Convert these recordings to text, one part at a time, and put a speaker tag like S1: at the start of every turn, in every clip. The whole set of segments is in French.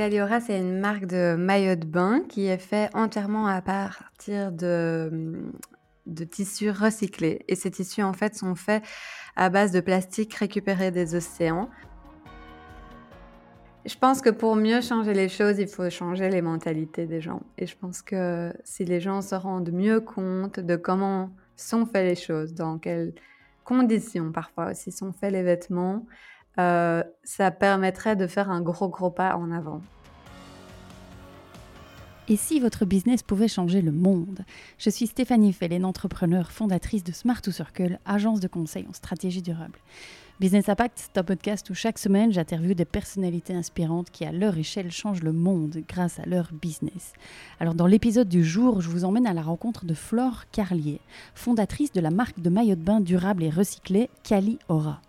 S1: Caliora, c'est une marque de maillot de bain qui est fait entièrement à partir de, de tissus recyclés. Et ces tissus, en fait, sont faits à base de plastique récupéré des océans. Je pense que pour mieux changer les choses, il faut changer les mentalités des gens. Et je pense que si les gens se rendent mieux compte de comment sont faites les choses, dans quelles conditions parfois aussi sont faits les vêtements, euh, ça permettrait de faire un gros gros pas en avant.
S2: Et si votre business pouvait changer le monde? Je suis Stéphanie Fellen, entrepreneur, fondatrice de Smart to Circle, agence de conseil en stratégie durable. Business Impact, c'est un podcast où chaque semaine j'interviewe des personnalités inspirantes qui, à leur échelle, changent le monde grâce à leur business. Alors, dans l'épisode du jour, je vous emmène à la rencontre de Flore Carlier, fondatrice de la marque de maillot de bain durable et recyclé Cali Aura.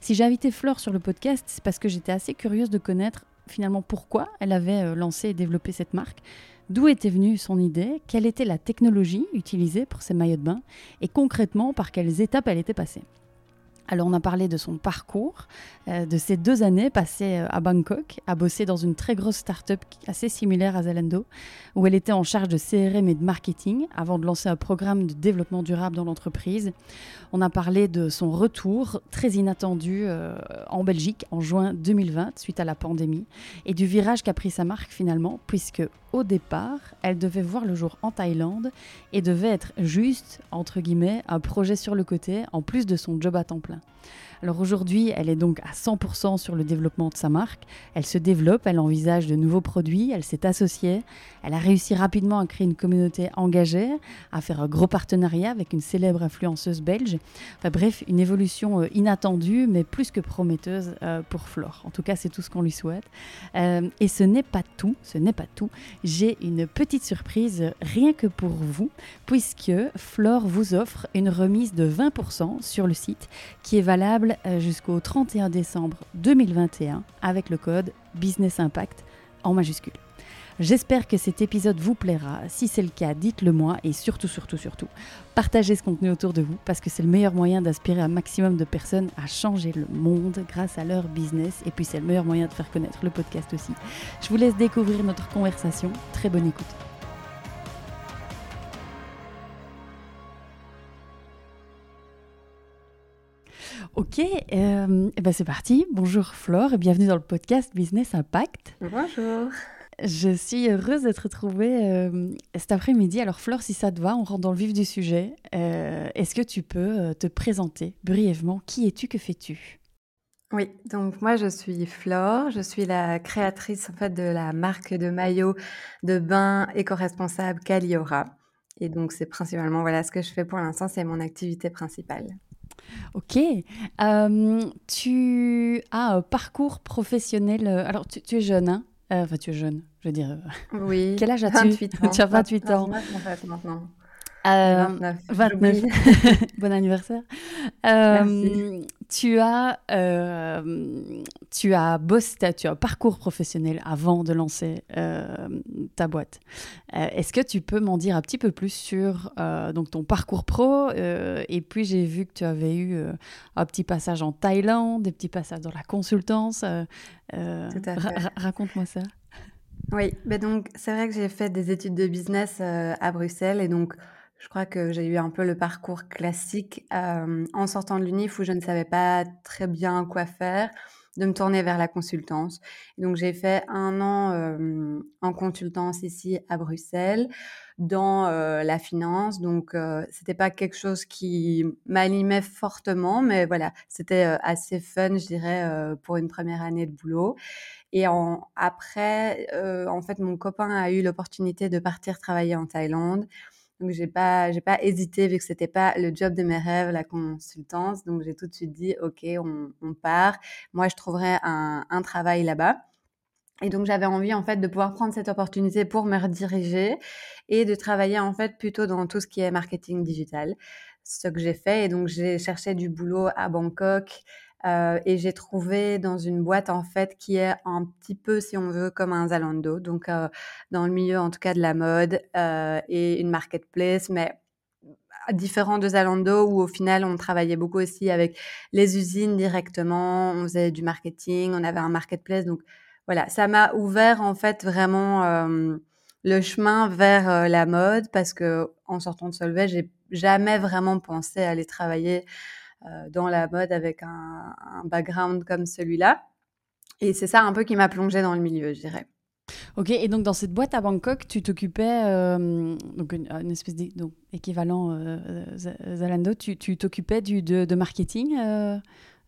S2: Si j'ai invité Flore sur le podcast, c'est parce que j'étais assez curieuse de connaître finalement pourquoi elle avait euh, lancé et développé cette marque, d'où était venue son idée, quelle était la technologie utilisée pour ces maillots de bain et concrètement par quelles étapes elle était passée. Alors on a parlé de son parcours, euh, de ces deux années passées euh, à Bangkok, à bosser dans une très grosse start-up assez similaire à Zalando, où elle était en charge de CRM et de marketing avant de lancer un programme de développement durable dans l'entreprise. On a parlé de son retour très inattendu euh, en Belgique en juin 2020 suite à la pandémie et du virage qu'a pris sa marque finalement, puisque au départ, elle devait voir le jour en Thaïlande et devait être juste, entre guillemets, un projet sur le côté, en plus de son job à temps plein. 嗯。Alors aujourd'hui, elle est donc à 100% sur le développement de sa marque. Elle se développe, elle envisage de nouveaux produits, elle s'est associée. Elle a réussi rapidement à créer une communauté engagée, à faire un gros partenariat avec une célèbre influenceuse belge. Enfin, bref, une évolution euh, inattendue, mais plus que prometteuse euh, pour Flore. En tout cas, c'est tout ce qu'on lui souhaite. Euh, et ce n'est pas tout, ce n'est pas tout. J'ai une petite surprise rien que pour vous, puisque Flore vous offre une remise de 20% sur le site qui est valable euh, jusqu'au 31 décembre 2021 avec le code Business Impact en majuscule. J'espère que cet épisode vous plaira. Si c'est le cas, dites-le moi et surtout, surtout, surtout, partagez ce contenu autour de vous parce que c'est le meilleur moyen d'inspirer un maximum de personnes à changer le monde grâce à leur business et puis c'est le meilleur moyen de faire connaître le podcast aussi. Je vous laisse découvrir notre conversation. Très bonne écoute. Ok, euh, eh ben c'est parti. Bonjour Flore et bienvenue dans le podcast Business Impact.
S1: Bonjour.
S2: Je suis heureuse d'être retrouvée euh, cet après-midi. Alors Flore, si ça te va, on rentre dans le vif du sujet. Euh, est-ce que tu peux te présenter brièvement? Qui es-tu? Que fais-tu?
S1: Oui, donc moi je suis Flore, je suis la créatrice en fait de la marque de maillot de bain éco-responsable Caliora. Et donc c'est principalement voilà ce que je fais pour l'instant, c'est mon activité principale.
S2: Ok. Euh, tu as un parcours professionnel. Euh, alors, tu, es jeune, hein euh, Enfin, tu es jeune, je veux dire.
S1: Oui.
S2: Quel âge as-tu?
S1: 28 ans.
S2: tu as 28 ans.
S1: En fait, maintenant.
S2: 29. 29. bon anniversaire.
S1: Merci
S2: tu as, euh, tu as bossé, tu as un parcours professionnel avant de lancer euh, ta boîte. Euh, est-ce que tu peux m'en dire un petit peu plus sur donc ton parcours pro Et puis j'ai vu que tu avais eu un petit passage en Thaïlande, des petits passages dans la consultance. Raconte-moi ça.
S1: Oui, ben donc c'est vrai que j'ai fait des études de business à Bruxelles et donc je crois que j'ai eu un peu le parcours classique euh, en sortant de l'UNIF où je ne savais pas très bien quoi faire, de me tourner vers la consultance. donc j'ai fait un an euh, en consultance ici à Bruxelles dans euh, la finance. Donc c'était pas quelque chose qui m'animait fortement, mais voilà, c'était assez fun, je dirais, pour une première année de boulot. Et en, après, en fait, mon copain a eu l'opportunité de partir travailler en Thaïlande. Donc j'ai pas j'ai pas hésité vu que c'était pas le job de mes rêves la consultance. Donc j'ai tout de suite dit ok on, part. Moi je trouverai un, un travail là-bas. Et donc j'avais envie en fait de pouvoir prendre cette opportunité pour me rediriger et de travailler en fait plutôt dans tout ce qui est marketing digital. Ce que j'ai fait et donc j'ai cherché du boulot à Bangkok, euh, et j'ai trouvé dans une boîte en fait qui est un petit peu, si on veut, comme un Zalando, donc euh, dans le milieu en tout cas de la mode euh, et une marketplace, mais différent de Zalando où au final on travaillait beaucoup aussi avec les usines directement, on faisait du marketing, on avait un marketplace, donc voilà, ça m'a ouvert en fait vraiment le chemin vers la mode parce que en sortant de Solvay, j'ai jamais vraiment pensé aller travailler dans la mode avec un, un background comme celui-là. Et c'est ça un peu qui m'a plongée dans le milieu, je dirais.
S2: Ok, et donc dans cette boîte à Bangkok, tu t'occupais, donc une, espèce d'équivalent Zalando, tu t'occupais de, de, marketing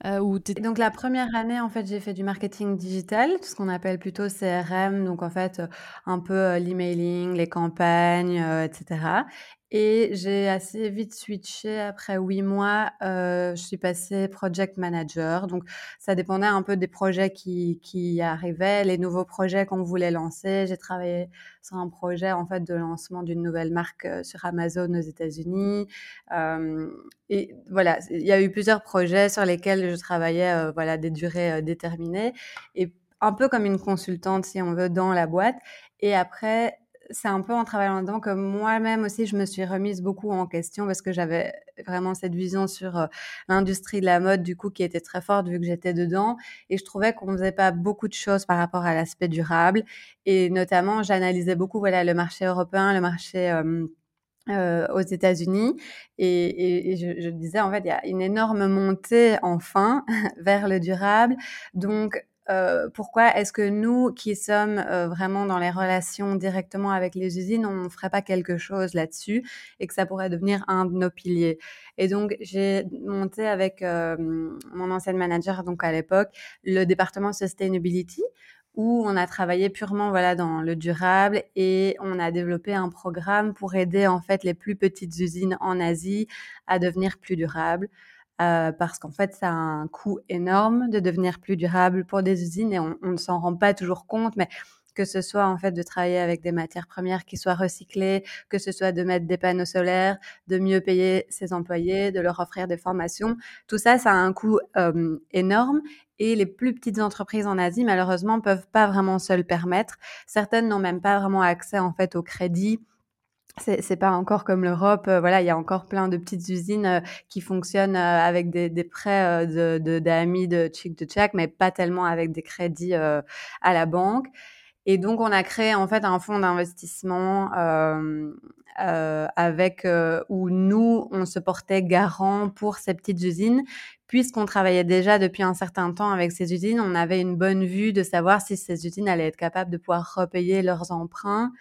S1: euh, donc la première année, en fait, j'ai fait du marketing digital, ce qu'on appelle plutôt CRM, donc en fait euh, un peu euh, l'emailing, les campagnes, etc. Et j'ai assez vite switché après huit mois. je suis passée project manager. Donc, ça dépendait un peu des projets qui, qui arrivaient, les nouveaux projets qu'on voulait lancer. J'ai travaillé sur un projet en fait de lancement d'une nouvelle marque sur Amazon aux États-Unis. et voilà, il y a eu plusieurs projets sur lesquels je travaillais, voilà, des durées déterminées et un peu comme une consultante si on veut dans la boîte. Et après, c'est un peu en travaillant dedans que moi-même aussi, je me suis remise beaucoup en question parce que j'avais vraiment cette vision sur euh, l'industrie de la mode, du coup, qui était très forte vu que j'étais dedans. Et je trouvais qu'on faisait pas beaucoup de choses par rapport à l'aspect durable. Et notamment, j'analysais beaucoup, voilà, le marché européen, le marché euh, aux États-Unis et, et, je, je, disais en fait il y a une énorme montée enfin vers le durable donc euh, pourquoi est-ce que nous, qui sommes euh, vraiment dans les relations directement avec les usines, on ne ferait pas quelque chose là-dessus et que ça pourrait devenir un de nos piliers? Et donc, j'ai monté avec euh, mon ancienne manager, donc à l'époque, le département Sustainability où on a travaillé purement voilà dans le durable et on a développé un programme pour aider en fait les plus petites usines en Asie à devenir plus durables. Euh, parce qu'en fait, ça a un coût énorme de devenir plus durable pour des usines et on, ne s'en rend pas toujours compte, mais que ce soit en fait de travailler avec des matières premières qui soient recyclées, que ce soit de mettre des panneaux solaires, de mieux payer ses employés, de leur offrir des formations, tout ça, ça a un coût euh, énorme et les plus petites entreprises en Asie, malheureusement, peuvent pas vraiment se le permettre. Certaines n'ont même pas vraiment accès en fait au crédit c'est pas encore comme l'Europe. Euh, voilà, il y a encore plein de petites usines euh, qui fonctionnent euh, avec des, des prêts de d'amis de, chic de tchèque, mais pas tellement avec des crédits à la banque. Et donc, on a créé en fait un fonds d'investissement avec où nous on se portait garant pour ces petites usines, puisqu'on travaillait déjà depuis un certain temps avec ces usines. On avait une bonne vue de savoir si ces usines allaient être capables de pouvoir repayer leurs emprunts.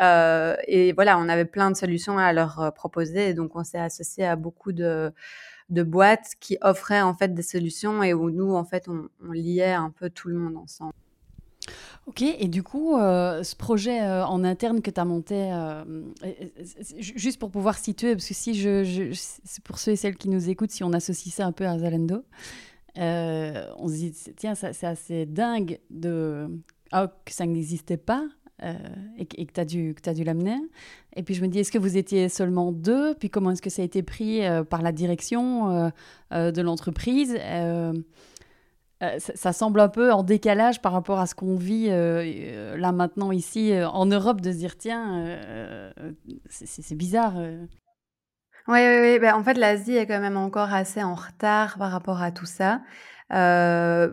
S1: Euh, et voilà, on avait plein de solutions à leur euh, proposer. Donc, on s'est associé à beaucoup de, boîtes qui offraient en fait des solutions et où nous, en fait, on, liait un peu tout le monde ensemble.
S2: Ok, et du coup, euh, ce projet en interne que tu as monté, juste pour pouvoir situer, parce que si je, pour ceux et celles qui nous écoutent, si on associe ça un peu à Zalendo, on se dit, tiens, c'est assez dingue de, oh, que ça n'existait pas, euh, et, que tu as dû, dû l'amener. Et puis je me dis, est-ce que vous étiez seulement deux? Puis comment est-ce que ça a été pris euh, par la direction euh, de l'entreprise? Ça, semble un peu en décalage par rapport à ce qu'on vit là maintenant ici en Europe, de se dire, tiens, c'est bizarre.
S1: Oui, oui, oui. Ben, en fait, l'Asie est quand même encore assez en retard par rapport à tout ça. Euh,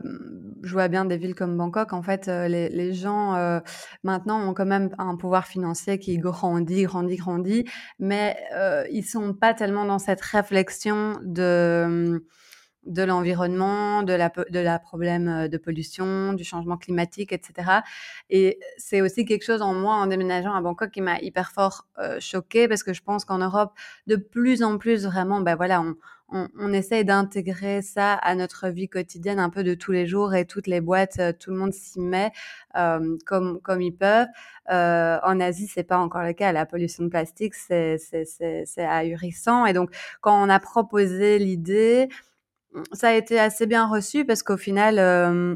S1: je vois bien des villes comme Bangkok, en fait, euh, les, les gens euh, maintenant ont quand même un pouvoir financier qui grandit, grandit, grandit, mais euh, ils sont pas tellement dans cette réflexion de de l'environnement, de la, de la problème euh, de pollution, du changement climatique, etc. Et c'est aussi quelque chose en moi, en déménageant à Bangkok, qui m'a hyper fort euh, choquée parce que je pense qu'en Europe, de plus en plus, vraiment, ben voilà, on, on, on essaye d'intégrer ça à notre vie quotidienne un peu de tous les jours et toutes les boîtes, euh, tout le monde s'y met euh, comme comme ils peuvent. Euh, en Asie, c'est pas encore le cas. La pollution de plastique, c'est c'est ahurissant. Et donc, quand on a proposé l'idée, ça a été assez bien reçu parce qu'au final, euh,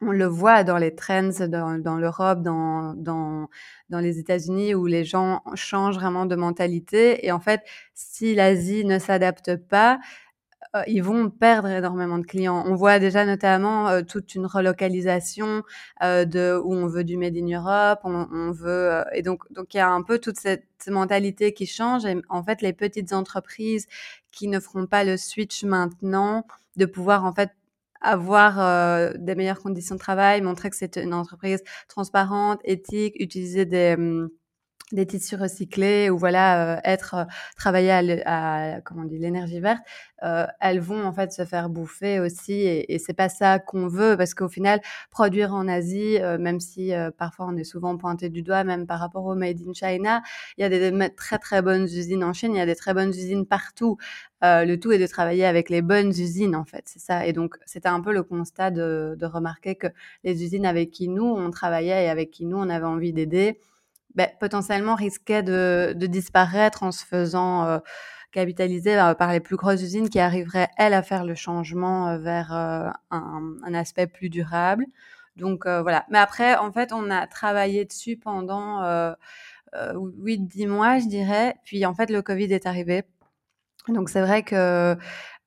S1: on le voit dans les trends dans, dans l'Europe, dans, dans, dans les États-Unis où les gens changent vraiment de mentalité. Et en fait, si l'Asie ne s'adapte pas, euh, ils vont perdre énormément de clients. On voit déjà notamment euh, toute une relocalisation euh, de où on veut du made in Europe, on, on veut et donc donc il y a un peu toute cette mentalité qui change et en fait les petites entreprises qui ne feront pas le switch maintenant de pouvoir en fait avoir des meilleures conditions de travail, montrer que c'est une entreprise transparente, éthique, utiliser des mmh, des tissus recyclés ou voilà euh, être euh, travailler à, à, comment on dit l'énergie verte euh, elles vont en fait se faire bouffer aussi et, et c'est pas ça qu'on veut parce qu'au final produire en Asie euh, même si euh, parfois on est souvent pointé du doigt même par rapport au made in China il y a des, des très très bonnes usines en Chine il y a des très bonnes usines partout. Le tout est de travailler avec les bonnes usines en fait c'est ça. Et donc c'était un peu le constat de, de remarquer que les usines avec qui nous on travaillait et avec qui nous on avait envie d'aider ben, potentiellement risquait de, de, disparaître en se faisant euh, capitaliser euh, par les plus grosses usines qui arriveraient, elles, à faire le changement euh, vers euh, un, un, aspect plus durable. Donc euh, voilà. Mais après, en fait, on a travaillé dessus pendant 8-10 mois, je dirais. Puis en fait, le Covid est arrivé. Donc c'est vrai que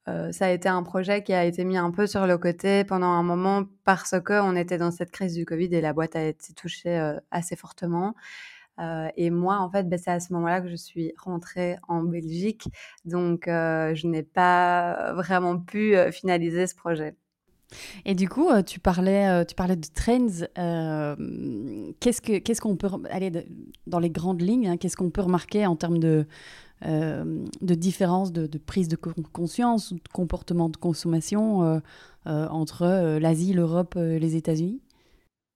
S1: euh, ça a été un projet qui a été mis un peu sur le côté pendant un moment parce que on était dans cette crise du Covid et la boîte a été touchée euh, assez fortement. Euh, et moi, en fait, ben, c'est à ce moment-là que je suis rentrée en Belgique, donc je n'ai pas vraiment pu finaliser ce projet.
S2: Et du coup, tu parlais, tu parlais de trends. qu'est-ce que, qu'est-ce qu'on peut aller dans les grandes lignes hein, Qu'est-ce qu'on peut remarquer en termes de euh, de différence de, prise de conscience ou de comportement de consommation euh, euh, entre l'Asie, l'Europe, euh, les États-Unis?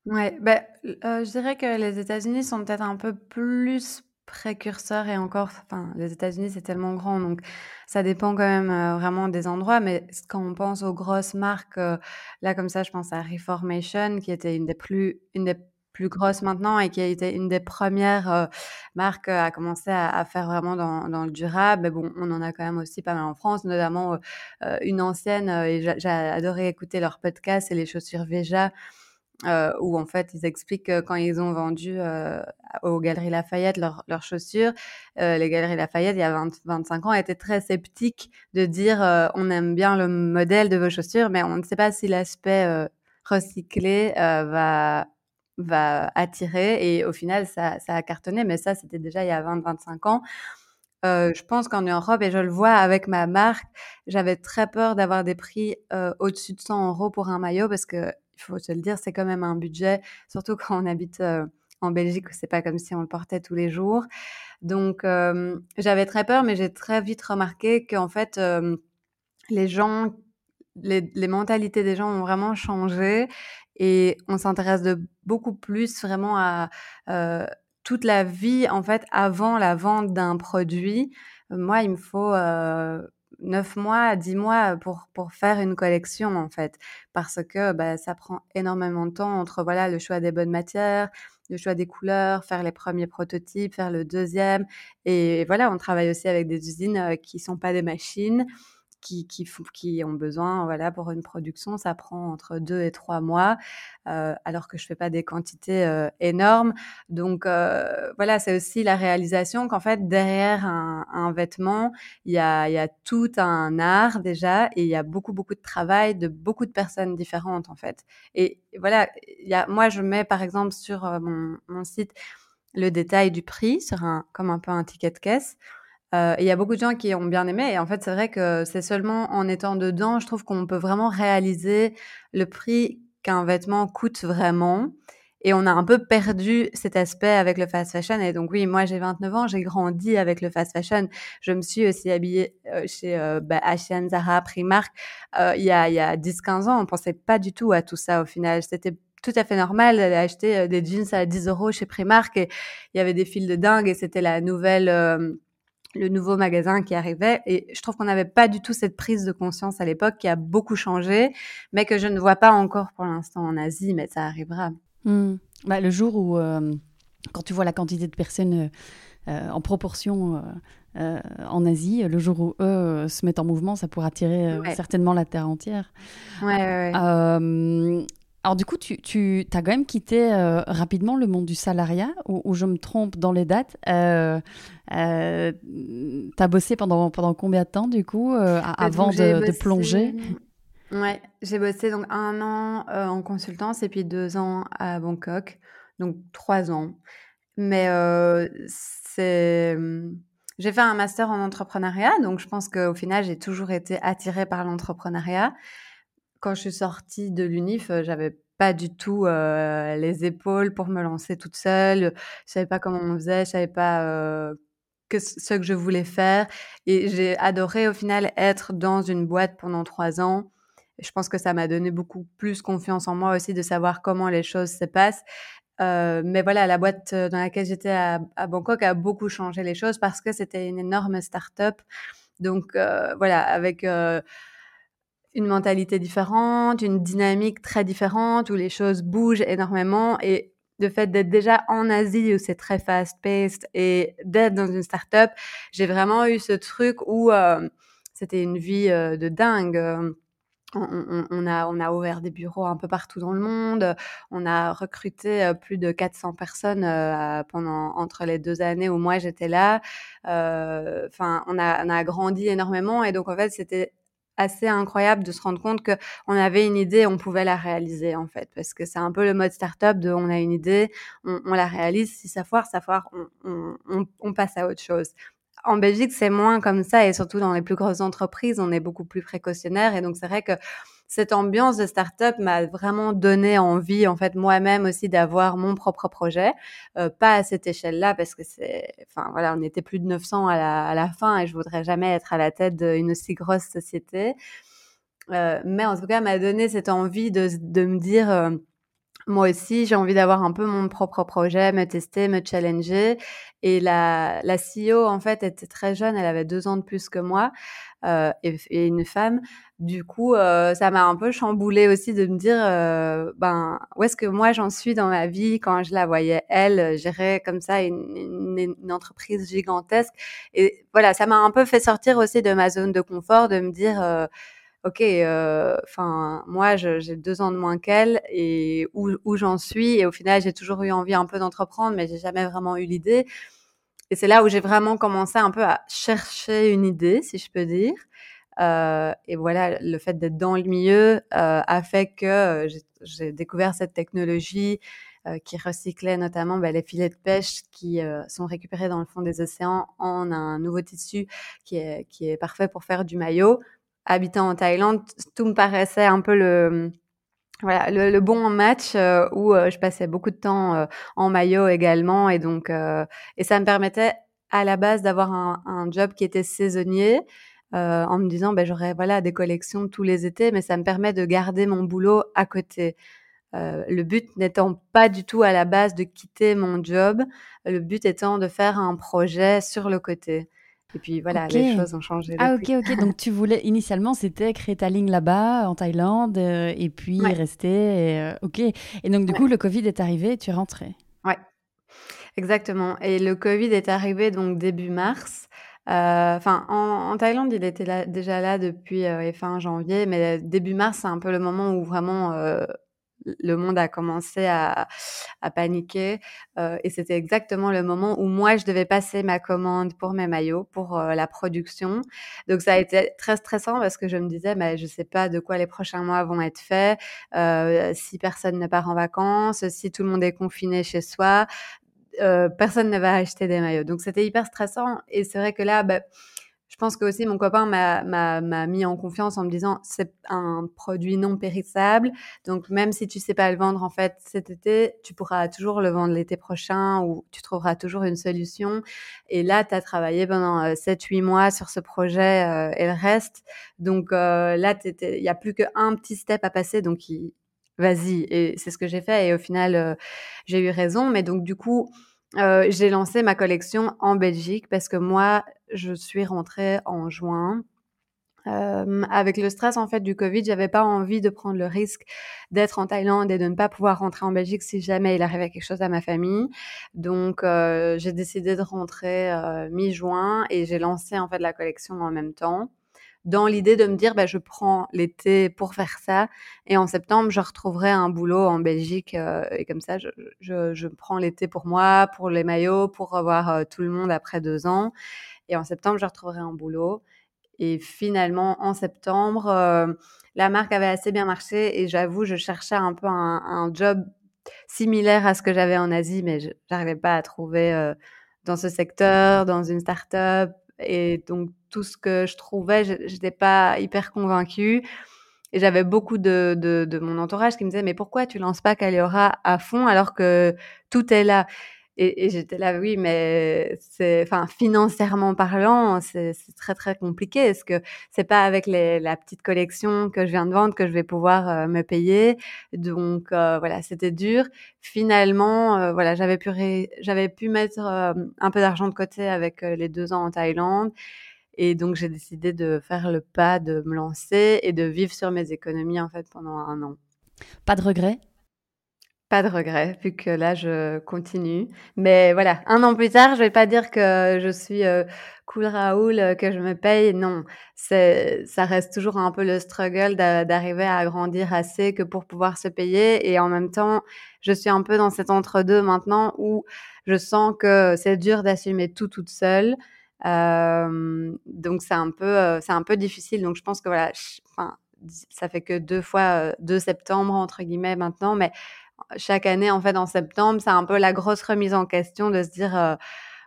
S1: Ouais, ben, je dirais que les États-Unis sont peut-être un peu plus précurseurs et encore, enfin, les États-Unis c'est tellement grand, donc ça dépend quand même vraiment des endroits. Mais quand on pense aux grosses marques, là comme ça, je pense à Reformation qui était une des plus, une des plus grosse maintenant et qui a été une des premières euh, marques à commencer à, faire vraiment dans, le durable. Mais bon, on en a quand même aussi pas mal en France, notamment euh, une ancienne, euh, et j'ai adoré écouter leur podcast, c'est les chaussures Veja. Euh, où en fait ils expliquent que quand ils ont vendu euh, aux Galeries Lafayette leurs leur chaussures, euh, les Galeries Lafayette il y a 20, 25 ans étaient très sceptiques de dire on aime bien le modèle de vos chaussures, mais on ne sait pas si l'aspect recyclé va va attirer et au final ça, ça a cartonné mais ça c'était déjà il y a 20-25 ans. Euh, je pense qu'en Europe et je le vois avec ma marque j'avais très peur d'avoir des prix euh, au-dessus de 100 euros pour un maillot parce que il faut se le dire c'est quand même un budget surtout quand on habite euh, en Belgique c'est pas comme si on le portait tous les jours. Donc j'avais très peur mais j'ai très vite remarqué qu'en fait les gens les mentalités des gens ont vraiment changé et on s'intéresse de beaucoup plus vraiment à euh, toute la vie en fait avant la vente d'un produit. Moi, il me faut euh, 9 mois, 10 mois pour, pour faire une collection en fait, parce que bah, ça prend énormément de temps entre voilà le choix des bonnes matières, le choix des couleurs, faire les premiers prototypes, faire le deuxième, et voilà, on travaille aussi avec des usines euh, qui sont pas des machines qui, qui, qui, ont besoin, voilà, pour une production, ça prend entre deux et trois mois, euh, alors que je fais pas des quantités euh, énormes. Donc euh, voilà, c'est aussi la réalisation qu'en fait derrière un, un vêtement, il y a, y a tout un art déjà, et il y a beaucoup beaucoup de travail de beaucoup de personnes différentes en fait. Et voilà, il y a, moi je mets par exemple sur euh, mon, mon site le détail du prix sur un comme un peu un ticket de caisse. Euh, il y a beaucoup de gens qui ont bien aimé. Et en fait, c'est vrai que c'est seulement en étant dedans, je trouve qu'on peut vraiment réaliser le prix qu'un vêtement coûte vraiment. Et on a un peu perdu cet aspect avec le fast fashion. Et donc oui, moi j'ai 29 ans, j'ai grandi avec le fast fashion. Je me suis aussi habillée euh, chez euh, H&M, Zara, Primark il y a, il y a 10-15 ans, on pensait pas du tout à tout ça au final. C'était tout à fait normal d'aller acheter des jeans à 10 euros chez Primark. Et il y avait des fils de dingue et c'était la nouvelle le nouveau magasin qui arrivait. Et je trouve qu'on n'avait pas du tout cette prise de conscience à l'époque qui a beaucoup changé, mais que je ne vois pas encore pour l'instant en Asie, mais ça arrivera.
S2: Mmh. Bah, le jour où, euh, quand tu vois la quantité de personnes euh, en proportion euh, en Asie, le jour où eux se mettent en mouvement, ça pourra attirer ouais. certainement la Terre entière.
S1: Ouais, ouais, ouais.
S2: Alors du coup, tu, tu as quand même quitté euh, rapidement le monde du salariat, où, où, je me trompe dans les dates. Euh, euh, tu as bossé pendant, pendant combien de temps, du coup, euh, avant donc, de, bossé... de, plonger?
S1: Ouais, j'ai bossé donc un an en consultance et puis deux ans à Bangkok, donc trois ans. Mais c'est... J'ai fait un master en entrepreneuriat, donc je pense qu'au final, j'ai toujours été attirée par l'entrepreneuriat quand je suis sortie de l'UNIF, j'avais pas du tout, les épaules pour me lancer toute seule. Je savais pas comment on faisait, je savais pas, ce que je voulais faire et j'ai adoré au final être dans une boîte pendant trois ans. Je pense que ça m'a donné beaucoup plus confiance en moi aussi de savoir comment les choses se passent. Euh, mais voilà, la boîte dans laquelle j'étais à, Bangkok a beaucoup changé les choses parce que c'était une énorme start-up. Donc euh, voilà, avec euh, une mentalité différente, une dynamique très différente où les choses bougent énormément et le fait d'être déjà en Asie où c'est très fast-paced et d'être dans une start-up, j'ai vraiment eu ce truc où euh, c'était une vie euh, de dingue. On, a, on a ouvert des bureaux un peu partout dans le monde. On a recruté euh, plus de 400 personnes pendant entre les deux années où moi j'étais là. Enfin, on a, on a grandi énormément et donc en fait c'était assez incroyable de se rendre compte que on avait une idée, on pouvait la réaliser en fait, parce que c'est un peu le mode startup de on a une idée, on, la réalise, si ça foire, ça foire, on, on, on passe à autre chose. En Belgique, c'est moins comme ça et surtout dans les plus grosses entreprises, on est beaucoup plus précautionnaire et donc c'est vrai que cette ambiance de start-up m'a vraiment donné envie, en fait, moi-même aussi d'avoir mon propre projet. Euh, pas à cette échelle-là, parce que c'est, enfin, voilà, on était plus de 900 à la, à la fin et je voudrais jamais être à la tête d'une aussi grosse société. Euh, mais en tout cas, m'a donné cette envie de, de me dire, euh, moi aussi, j'ai envie d'avoir un peu mon propre projet, me tester, me challenger. Et la, la CEO, en fait, était très jeune, elle avait deux ans de plus que moi, euh, et, une femme. Du coup, euh, ça m'a un peu chamboulé aussi de me dire, euh, ben, où est-ce que moi j'en suis dans ma vie? Quand je la voyais, elle, gérer comme ça une, entreprise gigantesque. Et voilà, ça m'a un peu fait sortir aussi de ma zone de confort, de me dire ok, enfin, moi, j'ai deux ans de moins qu'elle et où, où j'en suis. Et au final, j'ai toujours eu envie un peu d'entreprendre, mais j'ai jamais vraiment eu l'idée. Et c'est là où j'ai vraiment commencé un peu à chercher une idée, si je peux dire. Euh, et voilà, le fait d'être dans le milieu euh, a fait que euh, j'ai découvert cette technologie euh, qui recyclait notamment bah, les filets de pêche qui euh, sont récupérés dans le fond des océans en un nouveau tissu qui est, qui est parfait pour faire du maillot habitant en Thaïlande, tout me paraissait un peu le voilà le, le bon match euh, où euh, je passais beaucoup de temps euh, en maillot également et donc et ça me permettait à la base d'avoir un, un, job qui était saisonnier en me disant ben j'aurais voilà des collections tous les étés mais ça me permet de garder mon boulot à côté. le but n'étant pas du tout à la base de quitter mon job, le but étant de faire un projet sur le côté. Et puis voilà, okay. les choses ont changé.
S2: Ah ok, ok. Donc tu voulais, initialement, c'était créer ta ligne là-bas, en Thaïlande, euh, et puis ouais. rester. Et, euh, ok. Et donc du ouais. coup, le Covid est arrivé et tu es rentrée.
S1: Ouais, exactement. Et le Covid est arrivé donc début mars. Euh, enfin, en, en, Thaïlande, il était là, déjà là depuis fin janvier, mais début mars, c'est un peu le moment où vraiment le monde a commencé à, paniquer euh, et c'était exactement le moment où moi je devais passer ma commande pour mes maillots pour euh, la production. Donc ça a été très stressant parce que je me disais mais je sais pas de quoi les prochains mois vont être faits euh, si personne ne part en vacances si tout le monde est confiné chez soi personne ne va acheter des maillots. Donc c'était hyper stressant et c'est vrai que là bah, je pense que aussi mon copain m'a mis en confiance en me disant c'est un produit non périssable, donc même si tu sais pas le vendre en fait cet été, tu pourras toujours le vendre l'été prochain ou tu trouveras toujours une solution. Et là, tu as travaillé pendant 7-8 mois sur ce projet euh, et le reste. Donc euh, là, il n'y a plus qu'un petit step à passer, donc vas-y. Et c'est ce que j'ai fait et au final, euh, j'ai eu raison. Mais donc du coup, euh, j'ai lancé ma collection en Belgique parce que moi, je suis rentrée en juin. Euh, avec le stress en fait du Covid, j'avais pas envie de prendre le risque d'être en Thaïlande et de ne pas pouvoir rentrer en Belgique si jamais il arrivait quelque chose à ma famille. Donc euh, j'ai décidé de rentrer euh, mi-juin et j'ai lancé en fait la collection en même temps dans l'idée de me dire bah, je prends l'été pour faire ça et en septembre je retrouverai un boulot en Belgique euh, et comme ça je, je, je prends l'été pour moi, pour les maillots, pour revoir euh, tout le monde après deux ans et en septembre je retrouverai un boulot et finalement en septembre euh, la marque avait assez bien marché et j'avoue je cherchais un peu un, un, job similaire à ce que j'avais en Asie mais je n'arrivais pas à trouver dans ce secteur, dans une start-up et donc tout ce que je trouvais, je n'étais pas hyper convaincue. Et j'avais beaucoup de, de, mon entourage qui me disait mais pourquoi tu lances pas Caliora à fond alors que tout est là? Et, j'étais là, oui, mais c'est, enfin, financièrement parlant, c'est très très compliqué. Est-ce que c'est pas avec la petite collection que je viens de vendre que je vais pouvoir euh, me payer? Donc euh, voilà, c'était dur. Finalement, euh, voilà, j'avais pu j'avais pu mettre un peu d'argent de côté avec les deux ans en Thaïlande. Et donc j'ai décidé de faire le pas, de me lancer et de vivre sur mes économies en fait pendant un an.
S2: Pas de regret
S1: pas de regret, vu que là, je continue. Mais voilà, un an plus tard, je vais pas dire que je suis euh, cool Raoul, euh, que je me paye. Non, c'est, ça reste toujours un peu le struggle d'arriver à grandir assez que pour pouvoir se payer. Et en même temps, je suis un peu dans cet entre-deux maintenant où je sens que c'est dur d'assumer tout toute seule. Donc c'est un peu, c'est un peu difficile. Donc je pense que voilà, enfin, ça fait que deux fois, deux septembre entre guillemets maintenant, mais chaque année, en fait, en septembre, c'est un peu la grosse remise en question de se dire,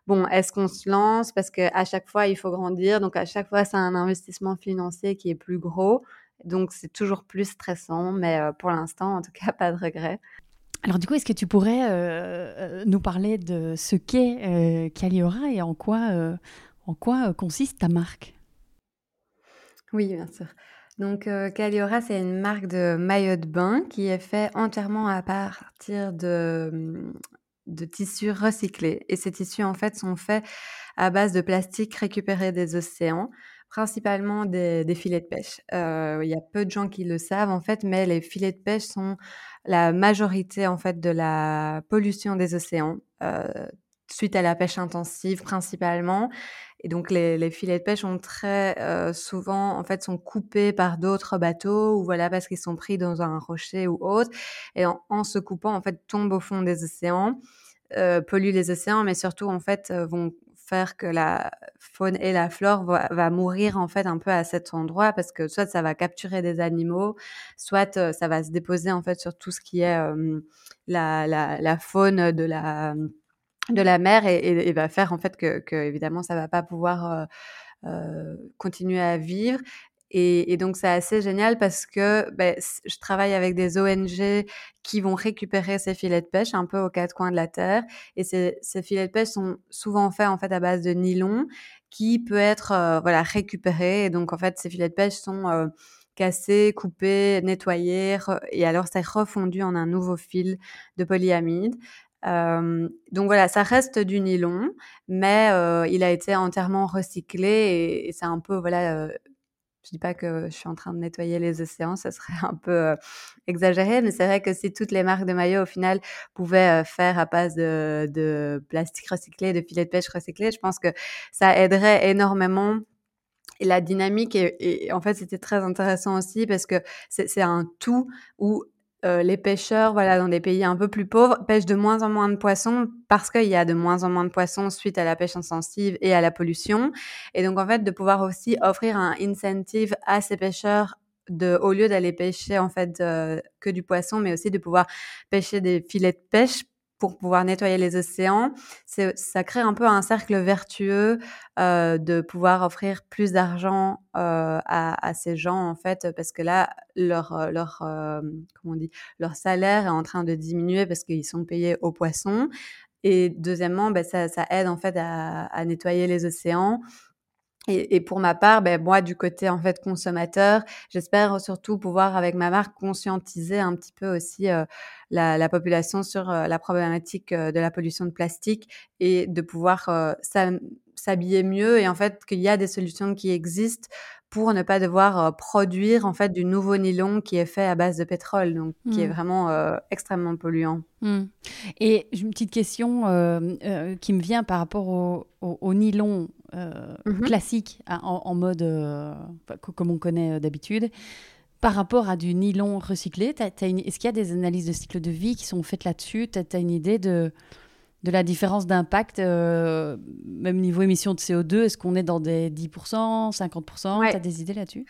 S1: bon, est-ce qu'on se lance? Parce qu'à chaque fois, il faut grandir. Donc, à chaque fois, c'est un investissement financier qui est plus gros. Donc, c'est toujours plus stressant. Mais pour l'instant, en tout cas, pas de regret.
S2: Alors, du coup, est-ce que tu pourrais euh, nous parler de ce qu'est Caliora et en quoi, en quoi consiste ta marque?
S1: Oui, bien sûr. Donc, euh, Caliora, c'est une marque de maillot de bain qui est fait entièrement à partir de, mmh, de tissus recyclés. Et ces tissus, en fait, sont faits à base de plastique récupéré des océans, principalement des, filets de pêche. Euh, il y a peu de gens qui le savent, en fait, mais les filets de pêche sont la majorité, en fait, de la pollution des océans. Euh, suite à la pêche intensive principalement. Et donc les, filets de pêche ont très euh, souvent en fait sont coupés par d'autres bateaux ou voilà parce qu'ils sont pris dans un rocher ou autre et en, se coupant en fait tombent au fond des océans, euh, polluent les océans, mais surtout en fait vont faire que la faune et la flore va, mourir en fait un peu à cet endroit parce que soit ça va capturer des animaux, soit ça va se déposer en fait sur tout ce qui est la, la, faune de la de la mer et, va faire en fait que, que, évidemment ça va pas pouvoir continuer à vivre et, donc c'est assez génial parce que ben, je travaille avec des ONG qui vont récupérer ces filets de pêche un peu aux quatre coins de la terre et ces, filets de pêche sont souvent faits en fait à base de nylon qui peut être euh, voilà récupéré et donc en fait ces filets de pêche sont cassés, coupés, nettoyés et alors c'est refondu en un nouveau fil de polyamide donc voilà, ça reste du nylon, mais il a été entièrement recyclé et, c'est un peu voilà. Je dis pas que je suis en train de nettoyer les océans, ça serait un peu exagéré, mais c'est vrai que si toutes les marques de maillots au final pouvaient faire à base de, plastique recyclé, de filets de pêche recyclés, je pense que ça aiderait énormément la dynamique, et, en fait, c'était très intéressant aussi parce que c'est un tout où euh, les pêcheurs, voilà, dans des pays un peu plus pauvres, pêchent de moins en moins de poissons parce qu'il y a de moins en moins de poissons suite à la pêche intensive et à la pollution. Et donc, en fait, de pouvoir aussi offrir un incentive à ces pêcheurs de, au lieu d'aller pêcher en fait euh, que du poisson, mais aussi de pouvoir pêcher des filets de pêche pour pouvoir nettoyer les océans. Ça crée un peu un cercle vertueux euh, de pouvoir offrir plus d'argent euh, à, à, ces gens en fait, parce que là leur euh, leur euh, comment on dit leur salaire est en train de diminuer parce qu'ils sont payés aux poissons. Et deuxièmement, ben, ça, ça aide en fait à, à nettoyer les océans. Et, et, pour ma part, ben, moi, du côté en fait consommateur, j'espère surtout pouvoir avec ma marque conscientiser un petit peu aussi euh, la, la, population sur euh, la problématique euh, de la pollution de plastique et de pouvoir s'habiller mieux et en fait qu'il y a des solutions qui existent pour ne pas devoir produire en fait du nouveau nylon qui est fait à base de pétrole, donc qui est mmh. vraiment extrêmement polluant.
S2: Mmh. Et une petite question qui me vient par rapport au, au nylon mmh classique hein, en, mode comme on connaît d'habitude. Par rapport à du nylon recyclé, est-ce qu'il y a des analyses de cycle de vie qui sont faites là-dessus? Tu as, une idée de, de la différence d'impact, euh, même niveau émission de CO2 Est-ce qu'on est dans des 10%, 50% Tu as des idées là-dessus?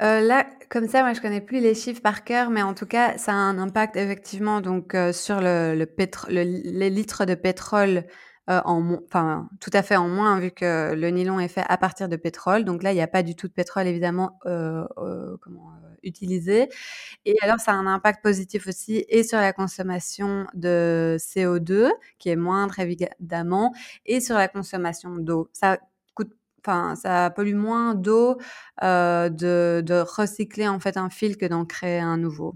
S1: Euh, là, comme ça, moi, je connais plus les chiffres par cœur, mais en tout cas, ça a un impact effectivement donc euh, sur le, le, les litres de pétrole en enfin tout à fait en moins vu que le nylon est fait à partir de pétrole. Donc là, il n'y a pas du tout de pétrole évidemment comment, utilisé. Et alors, ça a un impact positif aussi et sur la consommation de CO2 qui est moindre évidemment et sur la consommation d'eau. Ça coûte enfin ça pollue moins d'eau de, de recycler en fait un fil que d'en créer un nouveau.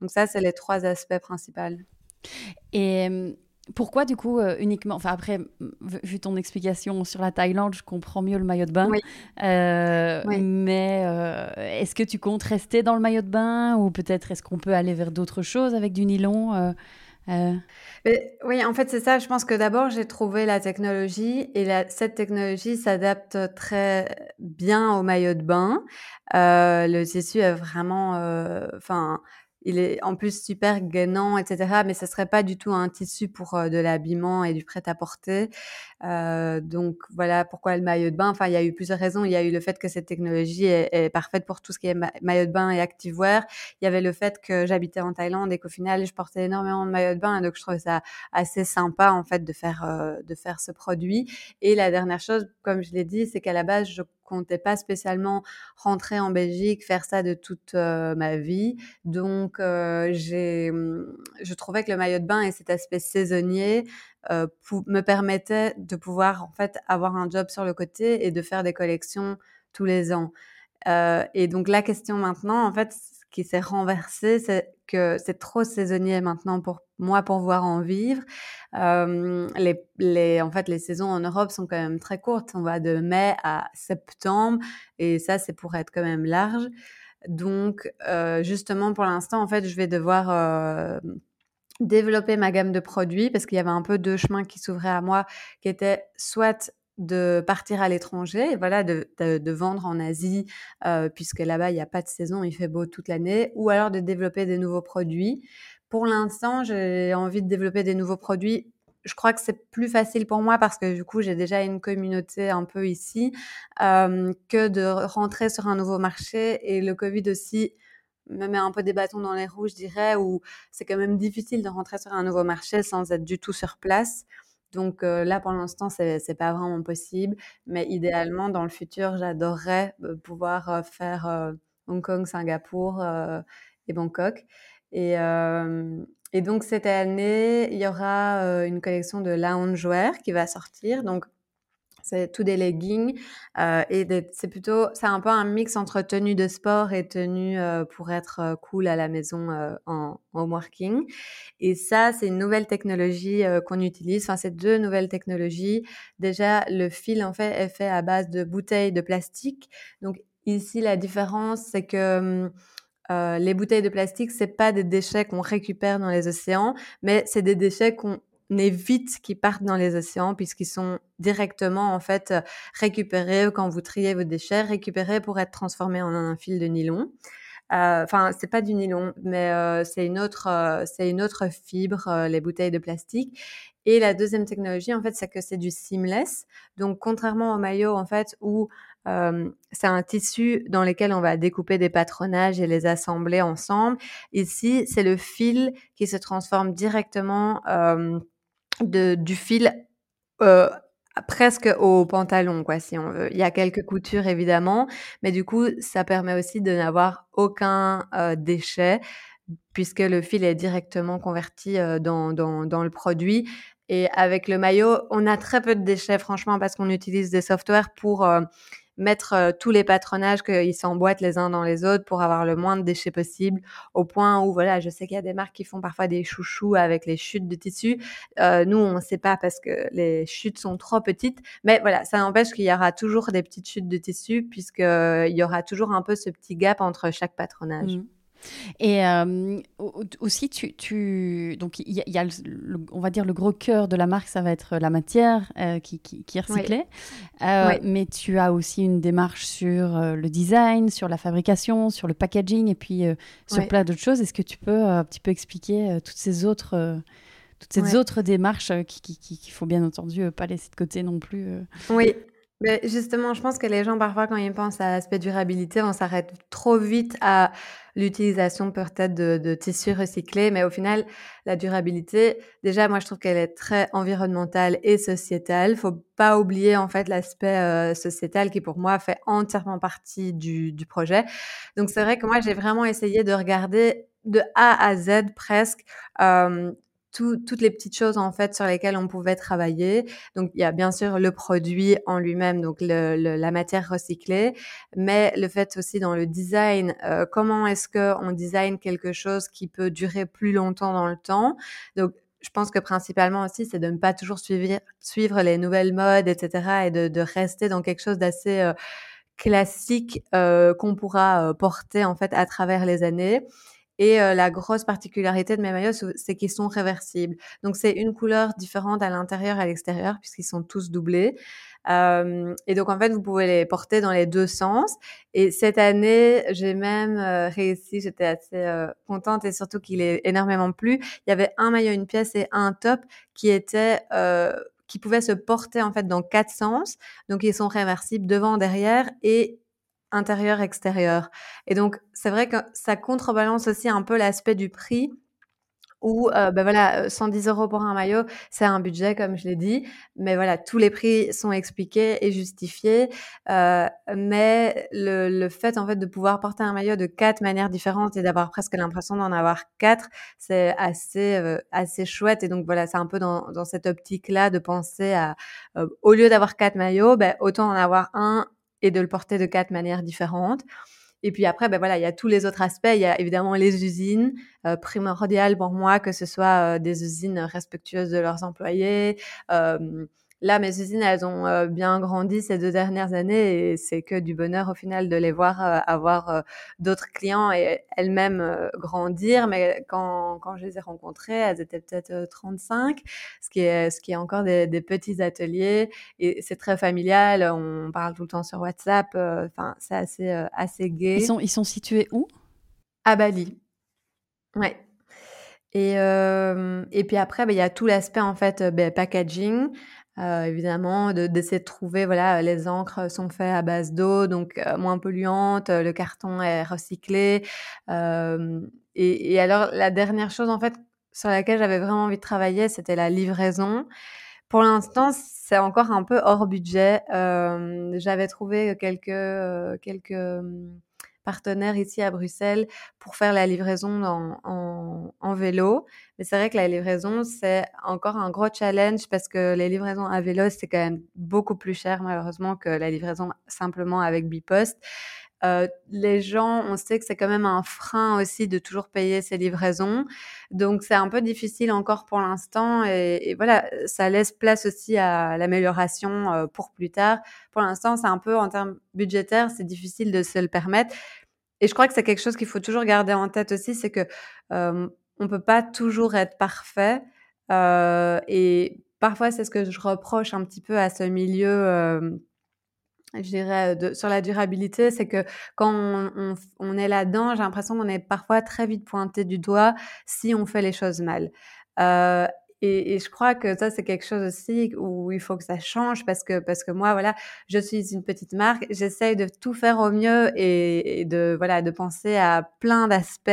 S1: Donc ça, c'est les trois aspects principaux.
S2: Et pourquoi du coup euh, uniquement Enfin après, vu ton explication sur la Thaïlande, je comprends mieux le maillot de bain. Oui. Euh, mais euh, est-ce que tu comptes rester dans le maillot de bain ou peut-être est-ce qu'on peut aller vers d'autres choses avec du nylon
S1: oui, en fait, c'est ça. Je pense que d'abord, j'ai trouvé la technologie et cette technologie s'adapte très bien au maillot de bain. le tissu est vraiment, enfin, il est en plus super gainant, etc. Mais ce serait pas du tout un tissu pour de l'habillement et du prêt-à-porter. Euh, donc voilà pourquoi le maillot de bain. Enfin, il y a eu plusieurs raisons. Il y a eu le fait que cette technologie est, parfaite pour tout ce qui est maillot de bain et activewear. Il y avait le fait que j'habitais en Thaïlande et qu'au final, je portais énormément de maillots de bain. Donc, je trouvais ça assez sympa, en fait, de faire, de faire ce produit. Et la dernière chose, comme je l'ai dit, c'est qu'à la base, je comptais pas spécialement rentrer en Belgique, faire ça de toute ma vie. Donc, j'ai, mmh, je trouvais que le maillot de bain et cet aspect saisonnier me permettait de pouvoir en fait avoir un job sur le côté et de faire des collections tous les ans. et donc la question maintenant, en fait, qui s'est renversé, c'est que c'est trop saisonnier maintenant pour moi pour pouvoir en vivre. les, en fait, les saisons en Europe sont quand même très courtes. On va de mai à septembre et ça, c'est pour être quand même large. Donc, justement, pour l'instant, en fait, je vais devoir développer ma gamme de produits parce qu'il y avait un peu deux chemins qui s'ouvraient à moi, qui étaient soit de partir à l'étranger, voilà, de, de, vendre en Asie, puisque là-bas, il n'y a pas de saison, il fait beau toute l'année, ou alors de développer des nouveaux produits. Pour l'instant, j'ai envie de développer des nouveaux produits. Je crois que c'est plus facile pour moi parce que du coup, j'ai déjà une communauté un peu ici que de rentrer sur un nouveau marché. Et le Covid aussi me met un peu des bâtons dans les roues, je dirais, où c'est quand même difficile de rentrer sur un nouveau marché sans être du tout sur place. Donc là, pour l'instant, c'est n'est pas vraiment possible. Mais idéalement, dans le futur, j'adorerais pouvoir faire Hong Kong, Singapour et Bangkok. Et, et, donc, cette année, il y aura une collection de loungewear qui va sortir. Donc, c'est tout des leggings euh, et c'est plutôt, c'est un peu un mix entre tenue de sport et tenue euh, pour être euh, cool à la maison en, working. Et ça, c'est une nouvelle technologie qu'on utilise. Enfin, c'est deux nouvelles technologies. Déjà, le fil en fait est fait à base de bouteilles de plastique. Donc ici, la différence, c'est que les bouteilles de plastique, c'est pas des déchets qu'on récupère dans les océans, mais c'est des déchets qu'on évite qu'ils partent dans les océans puisqu'ils sont directement en fait récupérés quand vous triez vos déchets, récupérés pour être transformés en un fil de nylon. Euh, enfin, c'est pas du nylon, mais euh, c'est une autre, euh, c'est une autre fibre, les bouteilles de plastique. Et la deuxième technologie, en fait, c'est que c'est du seamless. Donc, contrairement au maillot, en fait, où c'est un tissu dans lequel on va découper des patronages et les assembler ensemble. Ici, c'est le fil qui se transforme directement de, du fil euh, presque au pantalon, quoi, si on veut. Il y a quelques coutures, évidemment, mais du coup, ça permet aussi de n'avoir aucun euh, déchet, puisque le fil est directement converti euh, dans, dans, dans, le produit. Et avec le maillot, on a très peu de déchets, franchement, parce qu'on utilise des softwares pour mettre euh, tous les patronages qu'ils s'emboîtent les uns dans les autres pour avoir le moins de déchets possible, au point où, voilà, je sais qu'il y a des marques qui font parfois des chouchous avec les chutes de tissu. Euh, nous, on ne sait pas parce que les chutes sont trop petites, mais voilà, ça n'empêche qu'il y aura toujours des petites chutes de tissu puisqu'il y aura toujours un peu ce petit gap entre chaque patronage. Mmh.
S2: Et euh, aussi, tu, tu donc il y, a, on va dire le gros cœur de la marque, ça va être la matière euh, qui, qui, est recyclée. Euh, mais tu as aussi une démarche sur le design, sur la fabrication, sur le packaging et puis sur plein d'autres choses. Est-ce que tu peux un petit peu expliquer toutes ces autres toutes ces autres démarches qu'il qui, faut bien entendu pas laisser de côté non plus.
S1: Oui, Mais justement, je pense que les gens, parfois, quand ils pensent à l'aspect durabilité, on s'arrête trop vite à l'utilisation peut-être de, tissus recyclés. Mais au final, la durabilité, déjà, moi, je trouve qu'elle est très environnementale et sociétale. Faut pas oublier, en fait, l'aspect euh, sociétal qui, pour moi, fait entièrement partie du, du projet. Donc, c'est vrai que moi, j'ai vraiment essayé de regarder de A à Z presque euh, toutes les petites choses en fait sur lesquelles on pouvait travailler. Donc il y a bien sûr le produit en lui-même, donc le, la matière recyclée, mais le fait aussi dans le design, euh, comment est-ce que on design quelque chose qui peut durer plus longtemps dans le temps? Donc je pense que principalement aussi, c'est de ne pas toujours suivre, suivre les nouvelles modes, etc., et de, de rester dans quelque chose d'assez euh, classique euh, qu'on pourra euh, porter en fait à travers les années. Et euh, la grosse particularité de mes maillots, c'est qu'ils sont réversibles. Donc c'est une couleur différente à l'intérieur et à l'extérieur puisqu'ils sont tous doublés. Euh, et donc en fait, vous pouvez les porter dans les deux sens. Et cette année, j'ai même réussi. J'étais assez contente et surtout qu'il est énormément plu. Il y avait un maillot, une pièce et un top qui était qui pouvaient se porter en fait dans quatre sens. Donc ils sont réversibles devant, derrière et intérieur, extérieur. Et donc, c'est vrai que ça contrebalance aussi un peu l'aspect du prix où, euh, ben voilà, 110 euros pour un maillot, c'est un budget, comme je l'ai dit. Mais voilà, tous les prix sont expliqués et justifiés. Euh, mais le, le, fait, en fait, de pouvoir porter un maillot de quatre manières différentes et d'avoir presque l'impression d'en avoir quatre, c'est assez, euh, assez chouette. Et donc, voilà, c'est un peu dans, dans cette optique-là de penser à, au lieu d'avoir quatre maillots, ben, autant en avoir un et de le porter de quatre manières différentes. Et puis après, ben voilà, il y a tous les autres aspects. Il y a évidemment les usines, euh, primordiales pour moi que ce soit euh, des usines respectueuses de leurs employés, euh, Là, mes usines, elles ont euh, bien grandi ces deux dernières années et c'est que du bonheur au final de les voir euh, avoir euh, d'autres clients et elles-mêmes grandir. Mais quand, quand je les ai rencontrées, elles étaient peut-être 35, ce qui est, ce qui est encore des, des petits ateliers et c'est très familial. On parle tout le temps sur WhatsApp. Enfin, c'est assez, assez gai.
S2: Ils sont, ils sont situés où?
S1: À Bali. Ouais. Et, euh, et puis après, bah, il y a tout l'aspect en fait bah, packaging. Euh, évidemment, d'essayer de, trouver, voilà, les encres sont faites à base d'eau, donc euh, moins polluantes, le carton est recyclé. Euh, et, et, alors, la dernière chose, en fait, sur laquelle j'avais vraiment envie de travailler, c'était la livraison. Pour l'instant, c'est encore un peu hors budget. Euh, j'avais trouvé quelques, quelques partenaire ici à Bruxelles pour faire la livraison en, vélo. Mais c'est vrai que la livraison, c'est encore un gros challenge parce que les livraisons à vélo, c'est quand même beaucoup plus cher malheureusement que la livraison simplement avec Bipost. Euh, les gens, on sait que c'est quand même un frein aussi de toujours payer ces livraisons. Donc c'est un peu difficile encore pour l'instant et, voilà, ça laisse place aussi à l'amélioration euh, pour plus tard. Pour l'instant, c'est un peu en termes budgétaires, c'est difficile de se le permettre. Et je crois que c'est quelque chose qu'il faut toujours garder en tête aussi, c'est que euh, on peut pas toujours être parfait. Euh, et parfois, c'est ce que je reproche un petit peu à ce milieu. Je dirais sur la durabilité, c'est que quand on, est là-dedans, j'ai l'impression qu'on est parfois très vite pointé du doigt si on fait les choses mal. Et, je crois que ça, c'est quelque chose aussi où il faut que ça change parce que, parce que moi, voilà, je suis une petite marque, j'essaye de tout faire au mieux et, de, voilà, de penser à plein d'aspects.